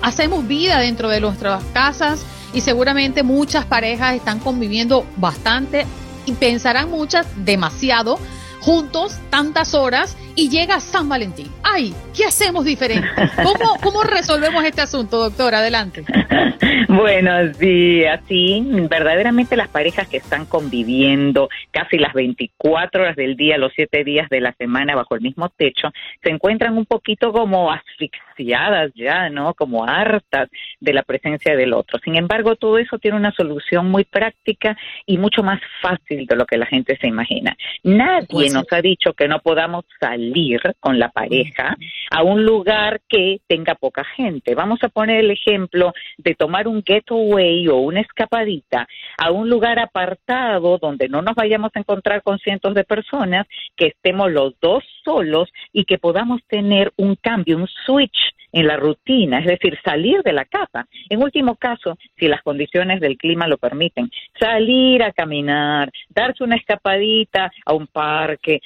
hacemos vida dentro de nuestras casas y seguramente muchas parejas están conviviendo bastante y pensarán muchas demasiado juntos tantas horas y llega San Valentín. ¡Ay! ¿Qué hacemos diferente? ¿Cómo, cómo resolvemos este asunto, doctora? Adelante. Bueno, sí, así verdaderamente las parejas que están conviviendo casi las 24 horas del día, los 7 días de la semana bajo el mismo techo, se encuentran un poquito como asfixiadas ya, ¿no? Como hartas de la presencia del otro. Sin embargo, todo eso tiene una solución muy práctica y mucho más fácil de lo que la gente se imagina. Nadie nos ha dicho que no podamos salir con la pareja a un lugar que tenga poca gente. Vamos a poner el ejemplo de tomar un getaway o una escapadita a un lugar apartado donde no nos vayamos a encontrar con cientos de personas, que estemos los dos solos y que podamos tener un cambio, un switch en la rutina, es decir, salir de la casa. En último caso, si las condiciones del clima lo permiten, salir a caminar, darse una escapadita a un parque,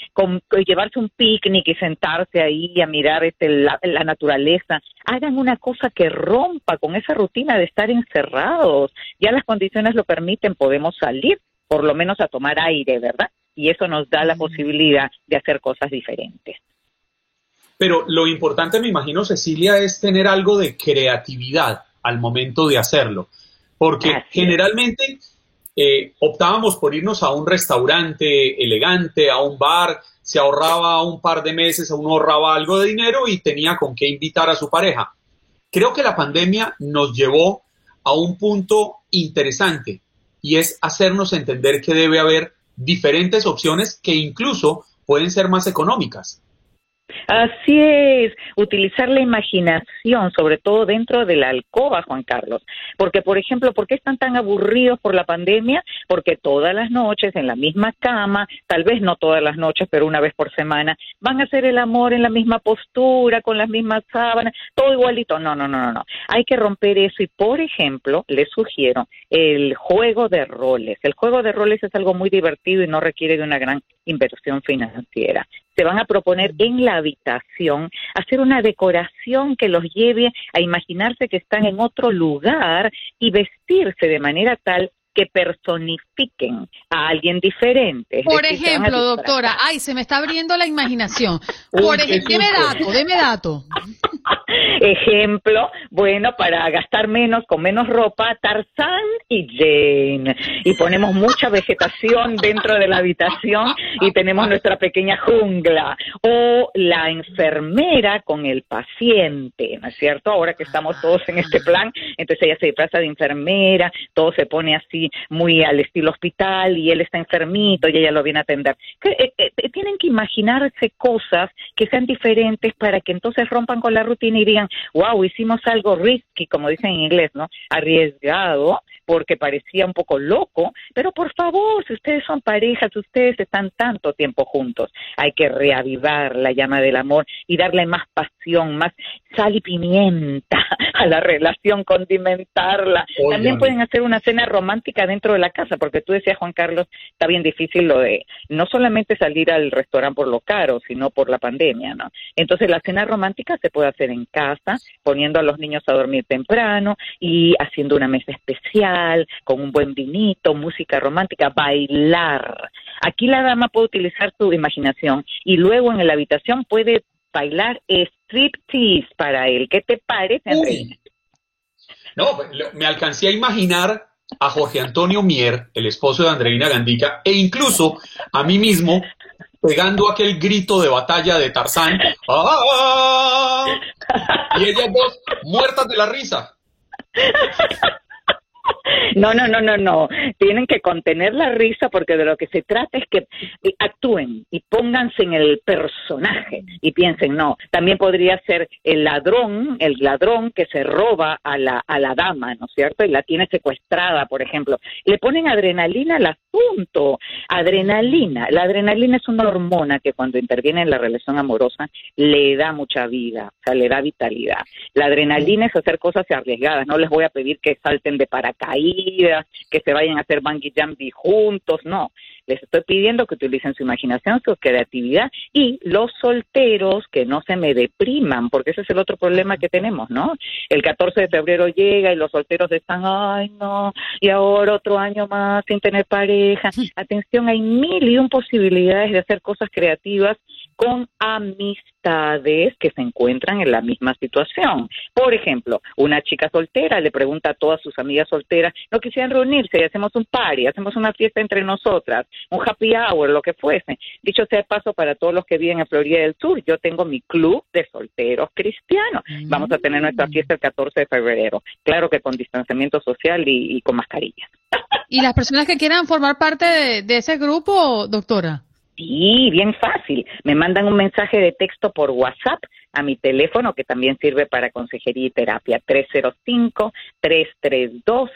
llevarse un picnic y sentarse ahí a mirar este, la, la naturaleza. Hagan una cosa que rompa con esa rutina de estar encerrados. Ya las condiciones lo permiten, podemos salir por lo menos a tomar aire, ¿verdad? Y eso nos da la posibilidad de hacer cosas diferentes. Pero lo importante, me imagino, Cecilia, es tener algo de creatividad al momento de hacerlo. Porque generalmente eh, optábamos por irnos a un restaurante elegante, a un bar, se ahorraba un par de meses, uno ahorraba algo de dinero y tenía con qué invitar a su pareja. Creo que la pandemia nos llevó a un punto interesante y es hacernos entender que debe haber diferentes opciones que incluso pueden ser más económicas. Así es, utilizar la imaginación, sobre todo dentro de la alcoba, Juan Carlos. Porque, por ejemplo, ¿por qué están tan aburridos por la pandemia? Porque todas las noches en la misma cama, tal vez no todas las noches, pero una vez por semana, van a hacer el amor en la misma postura, con las mismas sábanas, todo igualito. No, no, no, no, no. Hay que romper eso y, por ejemplo, les sugiero el juego de roles. El juego de roles es algo muy divertido y no requiere de una gran inversión financiera se van a proponer en la habitación hacer una decoración que los lleve a imaginarse que están en otro lugar y vestirse de manera tal que personifiquen a alguien diferente. Por ejemplo, doctora, ay, se me está abriendo la imaginación. Por ejemplo, deme dato, deme dato. Ejemplo, bueno, para gastar menos, con menos ropa, Tarzán y Jane. Y ponemos mucha vegetación dentro de la habitación y tenemos nuestra pequeña jungla. O la enfermera con el paciente, ¿no es cierto? Ahora que estamos todos en este plan, entonces ella se disfraza de enfermera, todo se pone así muy al estilo hospital y él está enfermito y ella lo viene a atender. Eh, eh, eh, tienen que imaginarse cosas que sean diferentes para que entonces rompan con la rutina y digan, wow, hicimos algo risky, como dicen en inglés, ¿no? Arriesgado, porque parecía un poco loco, pero por favor, si ustedes son parejas, ustedes están tanto tiempo juntos, hay que reavivar la llama del amor y darle más pasión, más sal y pimienta a la relación, condimentarla. También pueden hacer una cena romántica dentro de la casa, porque tú decías, Juan Carlos, está bien difícil lo de no solamente salir al restaurante por lo caro, sino por la pandemia, ¿no? Entonces la cena romántica se puede hacer en casa, poniendo a los niños a dormir temprano y haciendo una mesa especial, con un buen vinito, música romántica, bailar. Aquí la dama puede utilizar su imaginación y luego en la habitación puede bailar striptease para él. ¿Qué te parece, Andreina? No, me alcancé a imaginar a Jorge Antonio Mier, el esposo de Andreina Gandica, e incluso a mí mismo pegando aquel grito de batalla de Tarzán. ¡Ah! Y ellas dos muertas de la risa. No, no, no, no, no. Tienen que contener la risa porque de lo que se trata es que actúen y pónganse en el personaje y piensen, no, también podría ser el ladrón, el ladrón que se roba a la, a la dama, ¿no es cierto? Y la tiene secuestrada, por ejemplo. Le ponen adrenalina al asunto. Adrenalina. La adrenalina es una hormona que cuando interviene en la relación amorosa le da mucha vida, o sea, le da vitalidad. La adrenalina es hacer cosas arriesgadas. No les voy a pedir que salten de paracaídas que se vayan a hacer bungee jumping juntos, no. Les estoy pidiendo que utilicen su imaginación, su creatividad y los solteros que no se me depriman, porque ese es el otro problema que tenemos, ¿no? El 14 de febrero llega y los solteros están, ay, no, y ahora otro año más sin tener pareja. Atención, hay mil y un posibilidades de hacer cosas creativas con amistades que se encuentran en la misma situación. Por ejemplo, una chica soltera le pregunta a todas sus amigas solteras, no quisieran reunirse y hacemos un party, hacemos una fiesta entre nosotras, un happy hour, lo que fuese. Dicho sea de paso, para todos los que viven en Florida del Sur, yo tengo mi club de solteros cristianos. Vamos a tener nuestra fiesta el 14 de febrero. Claro que con distanciamiento social y, con mascarillas. ¿Y las personas que quieran formar parte de ese grupo, doctora? Sí, bien fácil. Me mandan un mensaje de texto por WhatsApp a mi teléfono, que también sirve para consejería y terapia, 305-332.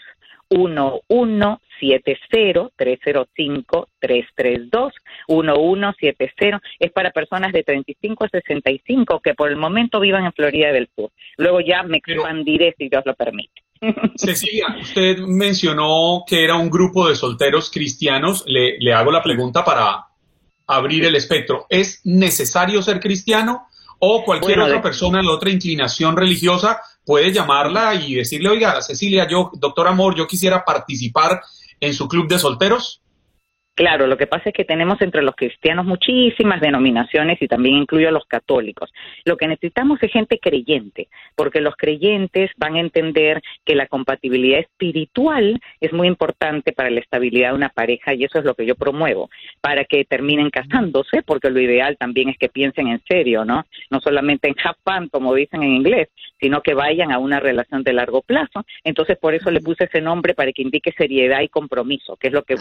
1170-305-332, 1170, es para personas de 35 a 65 que por el momento vivan en Florida del Sur. Luego ya me expandiré si Dios lo permite. Cecilia, usted mencionó que era un grupo de solteros cristianos. Le, le hago la pregunta para abrir el espectro. ¿Es necesario ser cristiano o cualquier otra persona de otra inclinación religiosa puede llamarla y decirle, oiga, Cecilia, yo, doctor Amor, yo quisiera participar en su club de solteros? Claro, lo que pasa es que tenemos entre los cristianos muchísimas denominaciones y también incluyo a los católicos. Lo que necesitamos es gente creyente, porque los creyentes van a entender que la compatibilidad espiritual es muy importante para la estabilidad de una pareja y eso es lo que yo promuevo, para que terminen casándose, porque lo ideal también es que piensen en serio, ¿no? No solamente en fun, como dicen en inglés, sino que vayan a una relación de largo plazo. Entonces, por eso le puse ese nombre para que indique seriedad y compromiso, que es lo que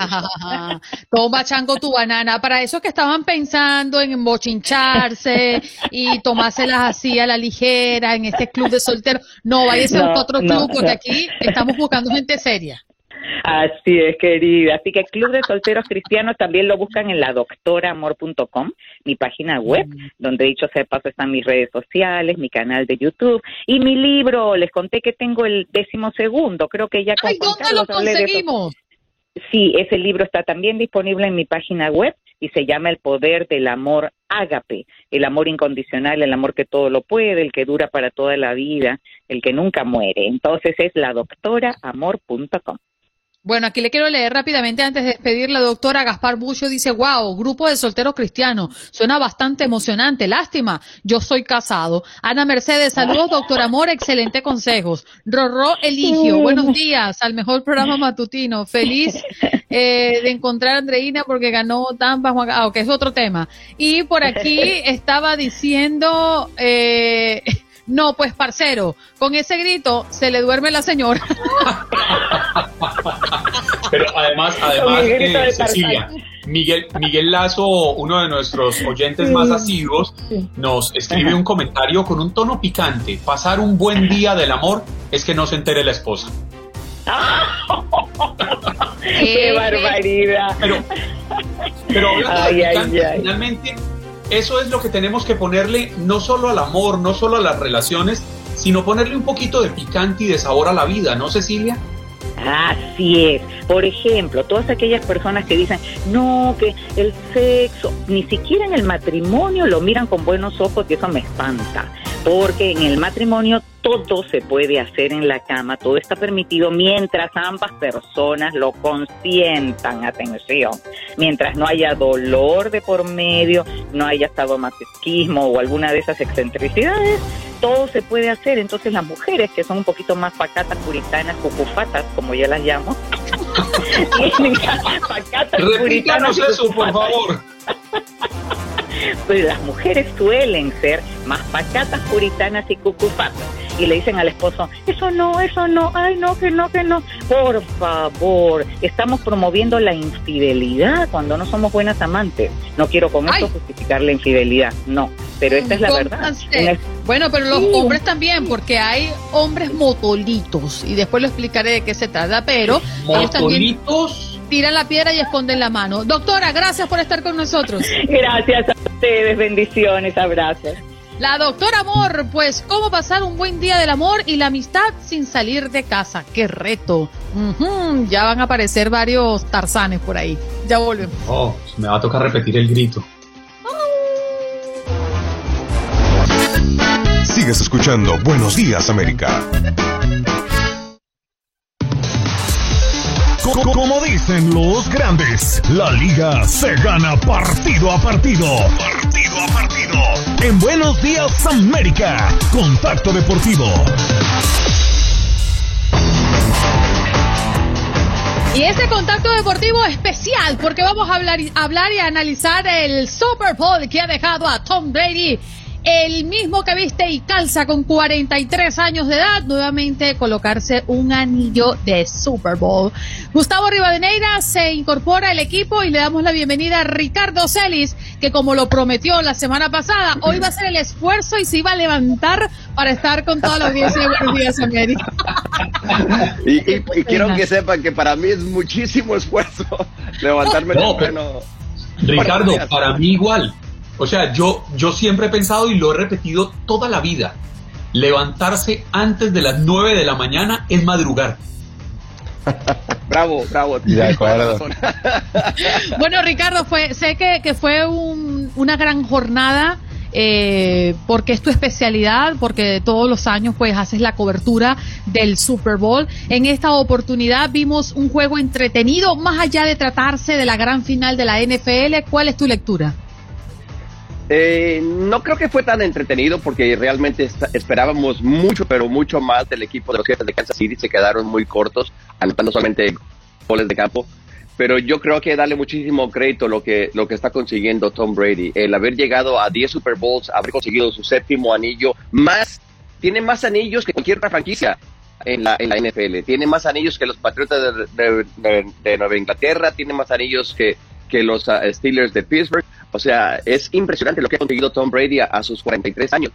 Toma chango tu banana. Para eso que estaban pensando en embochincharse y tomárselas así a la ligera en este club de solteros. No, váyase a otro club porque aquí estamos buscando gente seria. Así es, querida. Así que Club de Solteros Cristianos también lo buscan en la doctoramor.com, mi página web, mm. donde dicho sea paso están mis redes sociales, mi canal de YouTube y mi libro. Les conté que tengo el décimo segundo, creo que ya con Ay, ¿dónde lo conseguimos? Sí, ese libro está también disponible en mi página web y se llama El poder del amor ágape, el amor incondicional, el amor que todo lo puede, el que dura para toda la vida, el que nunca muere. Entonces es la doctoraamor.com. Bueno, aquí le quiero leer rápidamente antes de despedir. La doctora Gaspar Bucho dice, wow, grupo de solteros cristianos. Suena bastante emocionante. Lástima, yo soy casado. Ana Mercedes, saludos, doctor Amor, excelente consejos. Rorró Eligio, buenos días al mejor programa matutino. Feliz eh, de encontrar a Andreina porque ganó Tampa, Juan, ah, es otro tema. Y por aquí estaba diciendo... Eh, no, pues parcero, con ese grito se le duerme la señora. Pero además, además, eh, Cecilia, Miguel, Miguel Lazo, uno de nuestros oyentes más asiduos, nos escribe un comentario con un tono picante. Pasar un buen día del amor es que no se entere la esposa. ¡Qué barbaridad! Pero, pero ay, ay, ay. finalmente eso es lo que tenemos que ponerle no solo al amor, no solo a las relaciones, sino ponerle un poquito de picante y de sabor a la vida, ¿no, Cecilia? Así es. Por ejemplo, todas aquellas personas que dicen, no, que el sexo, ni siquiera en el matrimonio lo miran con buenos ojos y eso me espanta. Porque en el matrimonio todo se puede hacer en la cama, todo está permitido mientras ambas personas lo consientan, atención, mientras no haya dolor de por medio, no haya sadomasoquismo o alguna de esas excentricidades, todo se puede hacer. Entonces las mujeres que son un poquito más pacatas, puritanas, cucufatas, como yo las llamo, pacatas, puritanas, eso, por favor. Pues las mujeres suelen ser más pacatas, puritanas y cucufatas. Y le dicen al esposo, eso no, eso no, ay no, que no, que no. Por favor, estamos promoviendo la infidelidad cuando no somos buenas amantes. No quiero con esto justificar la infidelidad, no. Pero esta es la verdad. Bueno, pero los hombres también, porque hay hombres motolitos. Y después lo explicaré de qué se trata, pero... ¿Motolitos? tiran la piedra y esconden la mano. Doctora, gracias por estar con nosotros. Gracias a ustedes, bendiciones, abrazos. La doctora Amor, pues, ¿cómo pasar un buen día del amor y la amistad sin salir de casa? ¡Qué reto! ya van a aparecer varios tarzanes por ahí. Ya volvemos. Oh, me va a tocar repetir el grito. Sigues escuchando Buenos Días, América. Como dicen los grandes, la liga se gana partido a partido. Partido a partido. En Buenos Días América, Contacto Deportivo. Y este contacto deportivo especial porque vamos a hablar, hablar y analizar el Super Bowl que ha dejado a Tom Brady el mismo que viste y calza con 43 años de edad, nuevamente colocarse un anillo de Super Bowl. Gustavo Rivadeneira se incorpora al equipo y le damos la bienvenida a Ricardo Celis, que como lo prometió la semana pasada, hoy va a hacer el esfuerzo y se iba a levantar para estar con toda la audiencia de Buenos Días América. y, quiero que sepan que para mí es muchísimo esfuerzo levantarme no, Ricardo, para mí igual. O sea, yo, yo siempre he pensado y lo he repetido toda la vida. Levantarse antes de las 9 de la mañana es madrugar. bravo, bravo. bueno, Ricardo, fue, sé que, que fue un, una gran jornada. Eh, porque es tu especialidad, porque todos los años pues haces la cobertura del Super Bowl. En esta oportunidad vimos un juego entretenido, más allá de tratarse de la gran final de la NFL. ¿Cuál es tu lectura? Eh, no creo que fue tan entretenido porque realmente esperábamos mucho, pero mucho más del equipo de los jefes de Kansas City. Se quedaron muy cortos, anotando solamente goles de campo. Pero yo creo que darle muchísimo crédito lo que, lo que está consiguiendo Tom Brady. El haber llegado a 10 Super Bowls, haber conseguido su séptimo anillo, más, tiene más anillos que cualquier otra franquicia en la, en la NFL. Tiene más anillos que los Patriotas de Nueva Inglaterra, tiene más anillos que, que los ah, Steelers de Pittsburgh. O sea, es impresionante lo que ha conseguido Tom Brady a, sus 43 años.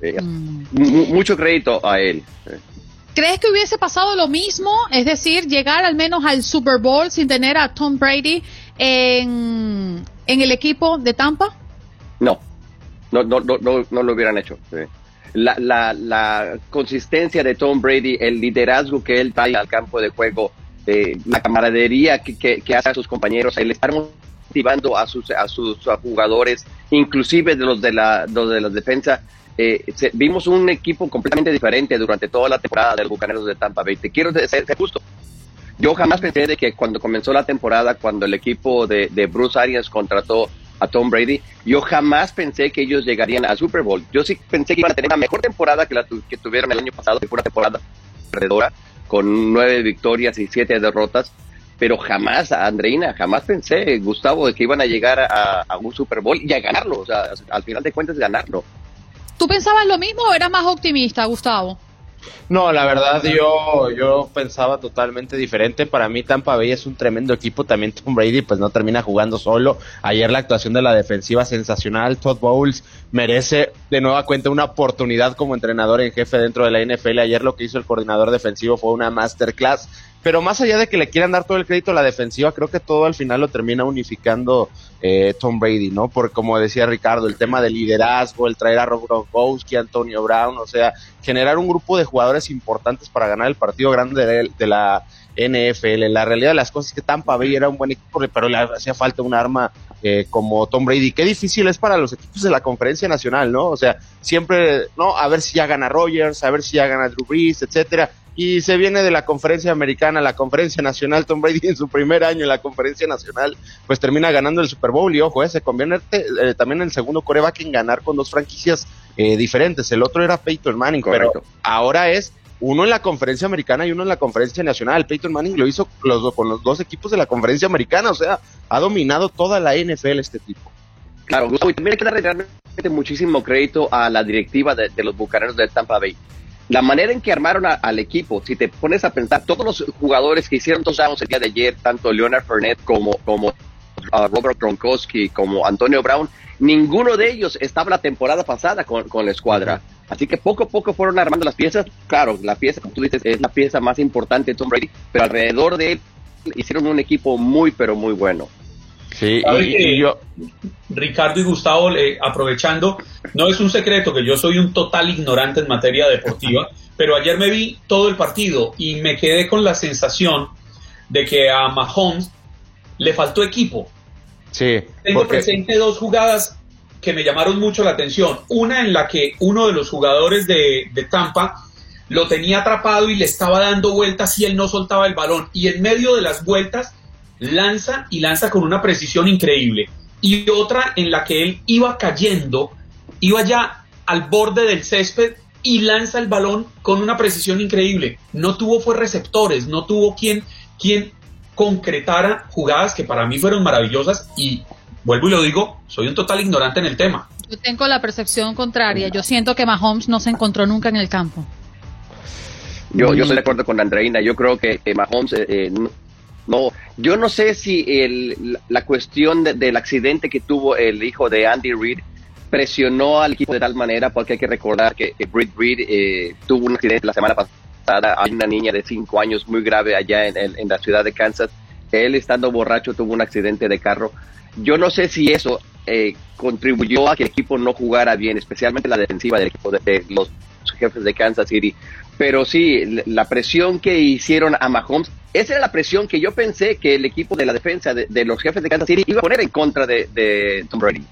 Eh, mm. Mucho crédito a él. ¿Crees que hubiese pasado lo mismo? Es decir, llegar al menos al Super Bowl sin tener a Tom Brady en, en el equipo de Tampa? No, no, no, no, no, lo hubieran hecho. La, la, la consistencia de Tom Brady, el liderazgo que él trae al campo de juego, eh, la camaradería que, que, hace a sus compañeros, el estar motivando a sus, a sus jugadores, inclusive de los de la, de la defensa. Eh, vimos un equipo completamente diferente durante toda la temporada del Bucaneros de Tampa Bay. Te quiero ser, justo. Yo jamás pensé de que cuando comenzó la temporada, cuando el equipo de, de Bruce Arians contrató a Tom Brady, yo jamás pensé que ellos llegarían al Super Bowl. Yo sí pensé que iban a tener una mejor temporada que la que tuvieron el año pasado, que fue una temporada perdedora con nueve victorias y siete derrotas, pero jamás, Andreina, jamás pensé, Gustavo, de que iban a llegar a, un Super Bowl y a ganarlo, o sea, al final de cuentas ganarlo. ¿Tú pensabas lo mismo o eras más optimista, Gustavo? No, la verdad yo, yo pensaba totalmente diferente. Para mí Tampa Bay es un tremendo equipo. También Tom Brady pues no termina jugando solo. Ayer la actuación de la defensiva sensacional. Todd Bowles merece de nueva cuenta una oportunidad como entrenador en jefe dentro de la NFL. Ayer lo que hizo el coordinador defensivo fue una masterclass pero más allá de que le quieran dar todo el crédito a la defensiva, creo que todo al final lo termina unificando eh, Tom Brady, ¿no? Por como decía Ricardo, el tema del liderazgo, el traer a Rob Gronkowski, Antonio Brown, o sea, generar un grupo de jugadores importantes para ganar el partido grande de, la NFL. La realidad de las cosas es que Tampa Bay era un buen equipo, pero le hacía falta un arma eh, como Tom Brady. Qué difícil es para los equipos de la conferencia nacional, ¿no? O sea, siempre, ¿no? A ver si ya gana Rogers, a ver si ya gana Drew Brees, etcétera y se viene de la conferencia americana, la conferencia nacional, Tom Brady en su primer año en la conferencia nacional, pues termina ganando el Super Bowl. Y ojo, eh, se convierte eh, también en el segundo coreback en ganar con dos franquicias eh, diferentes, el otro era Peyton Manning, pero ahora es uno en la conferencia americana y uno en la conferencia nacional, Peyton Manning lo hizo los, con los dos equipos de la conferencia americana, o sea, ha dominado toda la NFL este tipo. Claro, y también hay que darle realmente muchísimo crédito a la directiva de, de los Bucaneros de Tampa Bay la manera en que armaron al equipo, si te pones a pensar, todos los jugadores que hicieron touchdowns el día de ayer, tanto Leonard Fournette como, como uh, Robert Gronkowski, como Antonio Brown, ninguno de ellos estaba la temporada pasada con, la escuadra. Así que poco a poco fueron armando las piezas. Claro, la pieza, como tú dices, es la pieza más importante de Tom Brady, pero alrededor de él hicieron un equipo muy, pero muy bueno. Sí, y, yo... Ricardo y Gustavo, aprovechando, no es un secreto que yo soy un total ignorante en materia deportiva, pero ayer me vi todo el partido y me quedé con la sensación de que a Mahomes le faltó equipo. Sí. Tengo presente dos jugadas que me llamaron mucho la atención. Una en la que uno de los jugadores de, de Tampa lo tenía atrapado y le estaba dando vueltas y él no soltaba el balón. Y en medio de las vueltas lanza y lanza con una precisión increíble. Y otra en la que él iba cayendo, iba ya al borde del césped y lanza el balón con una precisión increíble. No tuvo fue receptores, no tuvo quien, quien concretara jugadas que para mí fueron maravillosas y vuelvo y lo digo, soy un total ignorante en el tema. Yo tengo la percepción contraria. Yo siento que Mahomes no se encontró nunca en el campo. Yo, yo estoy de acuerdo con Andreina. Yo creo que, Mahomes eh, eh, no, yo no sé si el, la cuestión del accidente que tuvo el hijo de Andy Reid presionó al equipo de tal manera, porque hay que recordar que, Britt Reid eh, tuvo un accidente la semana pasada. Hay una niña de 5 años muy grave allá en, en, la ciudad de Kansas. Él, estando borracho, tuvo un accidente de carro. Yo no sé si eso eh, contribuyó a que el equipo no jugara bien, especialmente la defensiva del equipo de los jefes de Kansas City. Pero sí, la presión que hicieron a Mahomes, esa era la presión que yo pensé que el equipo de la defensa de, los jefes de Kansas City iba a poner en contra de, Tom Brady.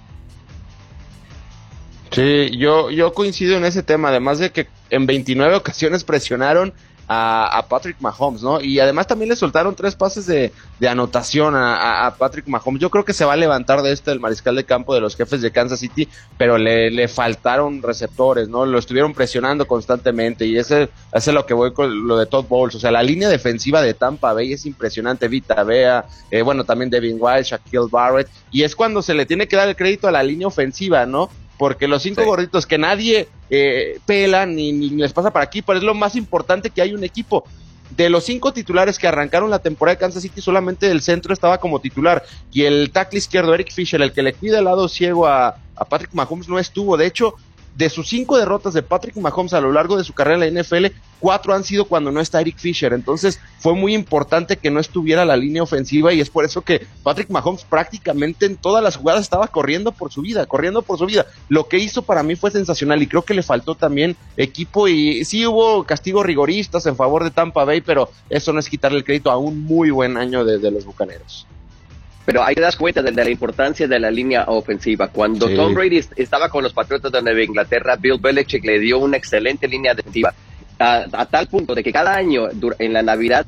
Sí, yo, yo coincido en ese tema, además de que en 29 ocasiones presionaron a, Patrick Mahomes, ¿no? Y además también le soltaron tres pases de, anotación a, Patrick Mahomes. Yo creo que se va a levantar de este el mariscal de campo de los jefes de Kansas City, pero le, faltaron receptores, ¿no? Lo estuvieron presionando constantemente y ese, es lo que voy con lo de Todd Bowles. O sea, la línea defensiva de Tampa Bay es impresionante. Vita Bea, eh, bueno, también Devin White, Shaquille Barrett. Y es cuando se le tiene que dar el crédito a la línea ofensiva, ¿no? Porque los cinco gorditos que nadie eh, pela ni, les pasa para aquí, pero es lo más importante que hay un equipo. De los cinco titulares que arrancaron la temporada de Kansas City, solamente el centro estaba como titular. Y el tackle izquierdo, Eric Fisher, el que le cuida el lado ciego a, a Patrick Mahomes, no estuvo. De hecho, de sus cinco derrotas de Patrick Mahomes a lo largo de su carrera en la NFL, cuatro han sido cuando no está Eric Fisher. Entonces fue muy importante que no estuviera la línea ofensiva y es por eso que Patrick Mahomes prácticamente en todas las jugadas estaba corriendo por su vida, corriendo por su vida. Lo que hizo para mí fue sensacional y creo que le faltó también equipo y sí hubo castigos rigoristas en favor de Tampa Bay, pero eso no es quitarle el crédito a un muy buen año de, de los Bucaneros. Pero ahí te das cuenta de, la importancia de la línea ofensiva. Cuando Tom Brady estaba con los Patriotas de Nueva Inglaterra, Bill Belichick le dio una excelente línea defensiva. A, tal punto de que cada año en la Navidad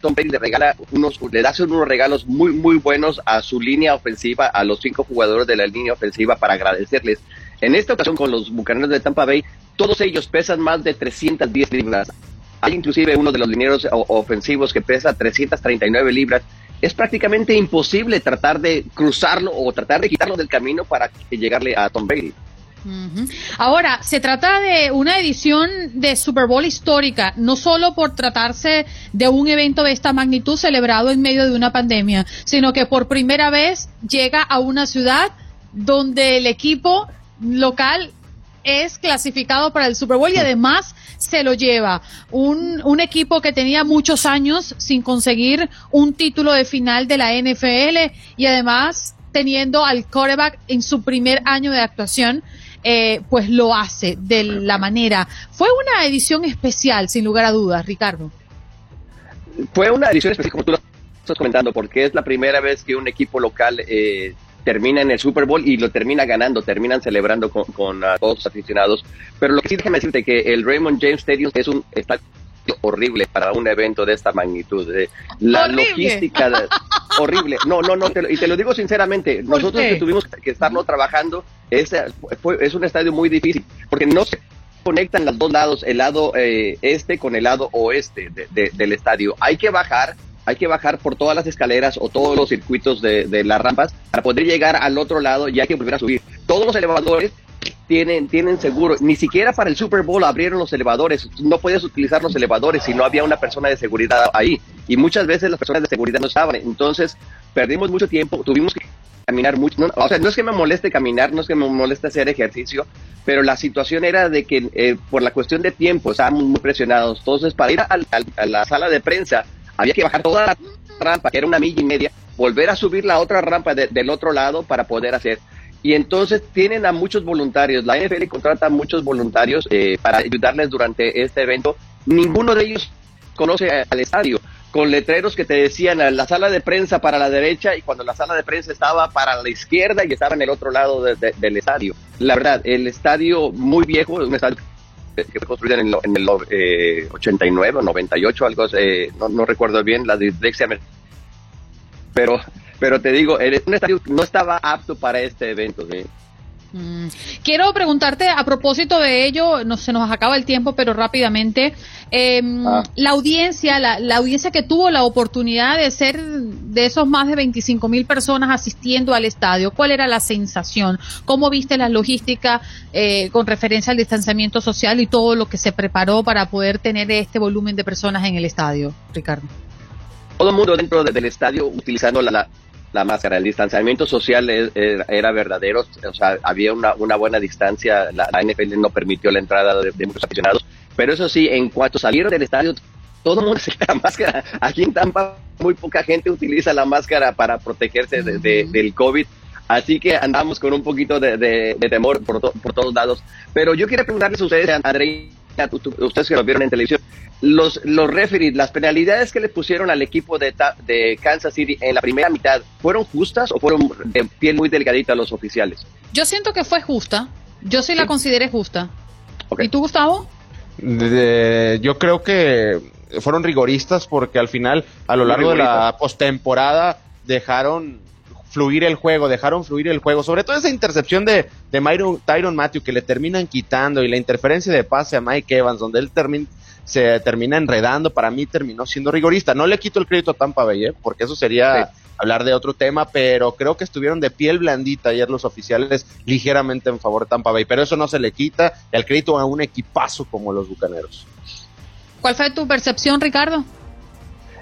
Tom Brady le regala unos, le da unos regalos muy, muy buenos a su línea ofensiva, a los cinco jugadores de la línea ofensiva para agradecerles. En esta ocasión con los Bucaneros de Tampa Bay, todos ellos pesan más de 310 libras. Hay inclusive uno de los linieros ofensivos que pesa 339 libras es prácticamente imposible tratar de cruzarlo o tratar de quitarlo del camino para llegarle a Tom Brady. Ahora, se trata de una edición de Super Bowl histórica, no solo por tratarse de un evento de esta magnitud celebrado en medio de una pandemia, sino que por primera vez llega a una ciudad donde el equipo local es clasificado para el Super Bowl y además se lo lleva. Un, un equipo que tenía muchos años sin conseguir un título de final de la NFL y además teniendo al quarterback en su primer año de actuación, eh, pues lo hace de la manera. Fue una edición especial, sin lugar a dudas, Ricardo. Fue una edición especial, como tú lo estás comentando, porque es la primera vez que un equipo local eh, termina en el Super Bowl y lo termina ganando, terminan celebrando con, ah, todos los aficionados. Pero lo que sí déjame decirte que el Raymond James Stadium es un estadio horrible para un evento de esta magnitud. Eh. La logística horrible. No, no, no, y te lo digo sinceramente, nosotros que tuvimos que estarlo trabajando, es, es un estadio muy difícil, porque no se conectan los dos lados, el lado eh, este con el lado oeste del estadio. Hay que bajar hay que bajar por todas las escaleras o todos los circuitos de, las rampas para poder llegar al otro lado y hay que volver a subir. Todos los elevadores tienen, tienen seguro. Ni siquiera para el Super Bowl abrieron los elevadores. No podías utilizar los elevadores si no había una persona de seguridad ahí. Y muchas veces las personas de seguridad no estaban. Entonces perdimos mucho tiempo, tuvimos que caminar mucho. o sea, no es que me moleste caminar, no es que me moleste hacer ejercicio, pero la situación era de que eh, por la cuestión de tiempo estábamos muy presionados. Entonces, para ir a la sala de prensa, había que bajar toda la rampa, que era una milla y media, volver a subir la otra rampa del otro lado para poder hacer. Y entonces tienen a muchos voluntarios. La NFL contrata a muchos voluntarios eh, para ayudarles durante este evento. Ninguno de ellos conoce al estadio con letreros que te decían la sala de prensa para la derecha y cuando la sala de prensa estaba para la izquierda y estaba en el otro lado del estadio. La verdad, el estadio muy viejo, un estadio que fue construida en el, en el eh, 89 o 98, algo eh, no, no, recuerdo bien, la dislexia. Pero, pero te digo, el, estadio no estaba apto para este evento. Mm. Quiero preguntarte a propósito de ello, no se nos acaba el tiempo, pero rápidamente, em, ah. la audiencia, la, audiencia que tuvo la oportunidad de ser de esos más de 25 mil personas asistiendo al estadio, ¿cuál era la sensación? ¿Cómo viste la logística eh, con referencia al distanciamiento social y todo lo que se preparó para poder tener este volumen de personas en el estadio, Ricardo? Todo el mundo dentro del estadio utilizando la, la máscara. El distanciamiento social era verdadero, o sea, había una, buena distancia. La, NFL no permitió la entrada de, muchos aficionados, pero eso sí, en cuanto salieron del estadio, todo el mundo se la máscara. Aquí en Tampa, muy poca gente utiliza la máscara para protegerse del COVID. Así que andamos con un poquito de, temor por, por todos lados. Pero yo quiero preguntarles a ustedes, André, ustedes que lo vieron en televisión, los, los referees, las penalidades que le pusieron al equipo de, de Kansas City en la primera mitad, ¿fueron justas o fueron de piel muy delgadita los oficiales? Yo siento que fue justa. Yo sí, la consideré justa. ¿Y tú, Gustavo? yo creo que fueron rigoristas porque al final, a lo largo de la postemporada, dejaron fluir el juego, dejaron fluir el juego, sobre todo esa intercepción de, de Tyron Matthew que le terminan quitando y la interferencia de pase a Mike Evans, donde él termina se termina enredando, para mí terminó siendo rigorista. No le quito el crédito a Tampa Bay, ¿eh? porque eso sería hablar de otro tema, pero creo que estuvieron de piel blandita ayer los oficiales ligeramente en favor de Tampa Bay, pero eso no se le quita el crédito a un equipazo como los Bucaneros. ¿Cuál fue tu percepción, Ricardo?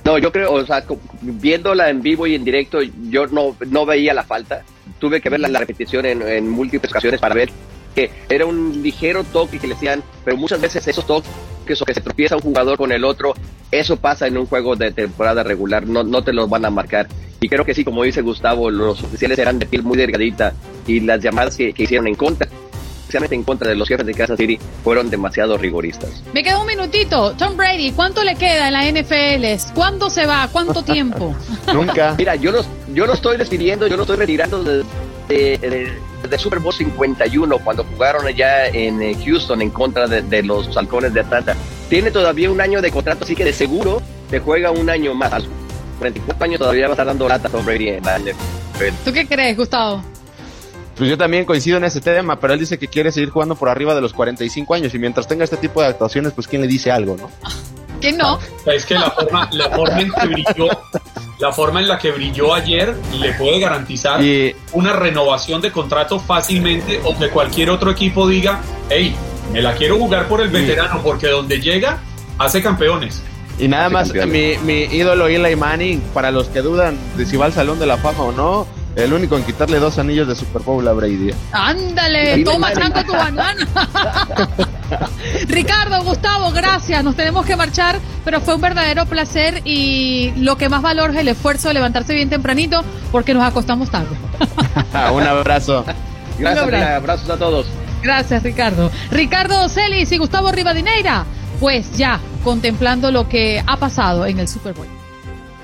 No, yo creo, o sea, viéndola en vivo y en directo, yo no, no veía la falta. Tuve que ver la, repetición en, en múltiples ocasiones para ver que era un ligero toque que le hacían, pero muchas veces esos toques o que se tropieza un jugador con el otro, eso pasa en un juego de temporada regular, no, no te los van a marcar. Y creo que sí, como dice Gustavo, los oficiales eran de piel muy delgadita y las llamadas que, hicieron en contra especialmente en contra de los jefes de Kansas City, fueron demasiado rigoristas. Me queda un minutito. Tom Brady, ¿cuánto le queda en la NFL? ¿Cuándo se va? ¿Cuánto tiempo? Nunca. Mira, yo lo, yo lo estoy despidiendo, yo lo estoy retirando de, de, Super Bowl 51, cuando jugaron allá en eh, Houston en contra de, los halcones de Atlanta. Tiene todavía un año de contrato, así que de seguro te juega un año más. A los 44 años todavía va a estar dando lata Tom Brady en la ¿Tú qué crees, Gustavo? Pues yo también coincido en ese tema, pero él dice que quiere seguir jugando por arriba de los 45 años y mientras tenga este tipo de actuaciones, pues quién le dice algo, ¿no? Que no. Es que la forma, la forma en que brilló la forma en la que brilló ayer le puede garantizar una renovación de contrato fácilmente o que cualquier otro equipo diga, hey, me la quiero jugar por el veterano porque donde llega hace campeones. Y nada más, mi, mi ídolo Eli Manning, para los que dudan de si va al Salón de la Fama o no, el único en quitarle dos anillos de Super Bowl a Brady. Ándale, toma chanca tu banana. Ricardo, Gustavo, gracias. Nos tenemos que marchar, pero fue un verdadero placer y lo que más valor es el esfuerzo de levantarse bien tempranito porque nos acostamos tarde. un abrazo. Gracias, un abrazos a todos. Gracias, Ricardo. Ricardo Celis y Gustavo Rivadineira, pues ya contemplando lo que ha pasado en el Super Bowl.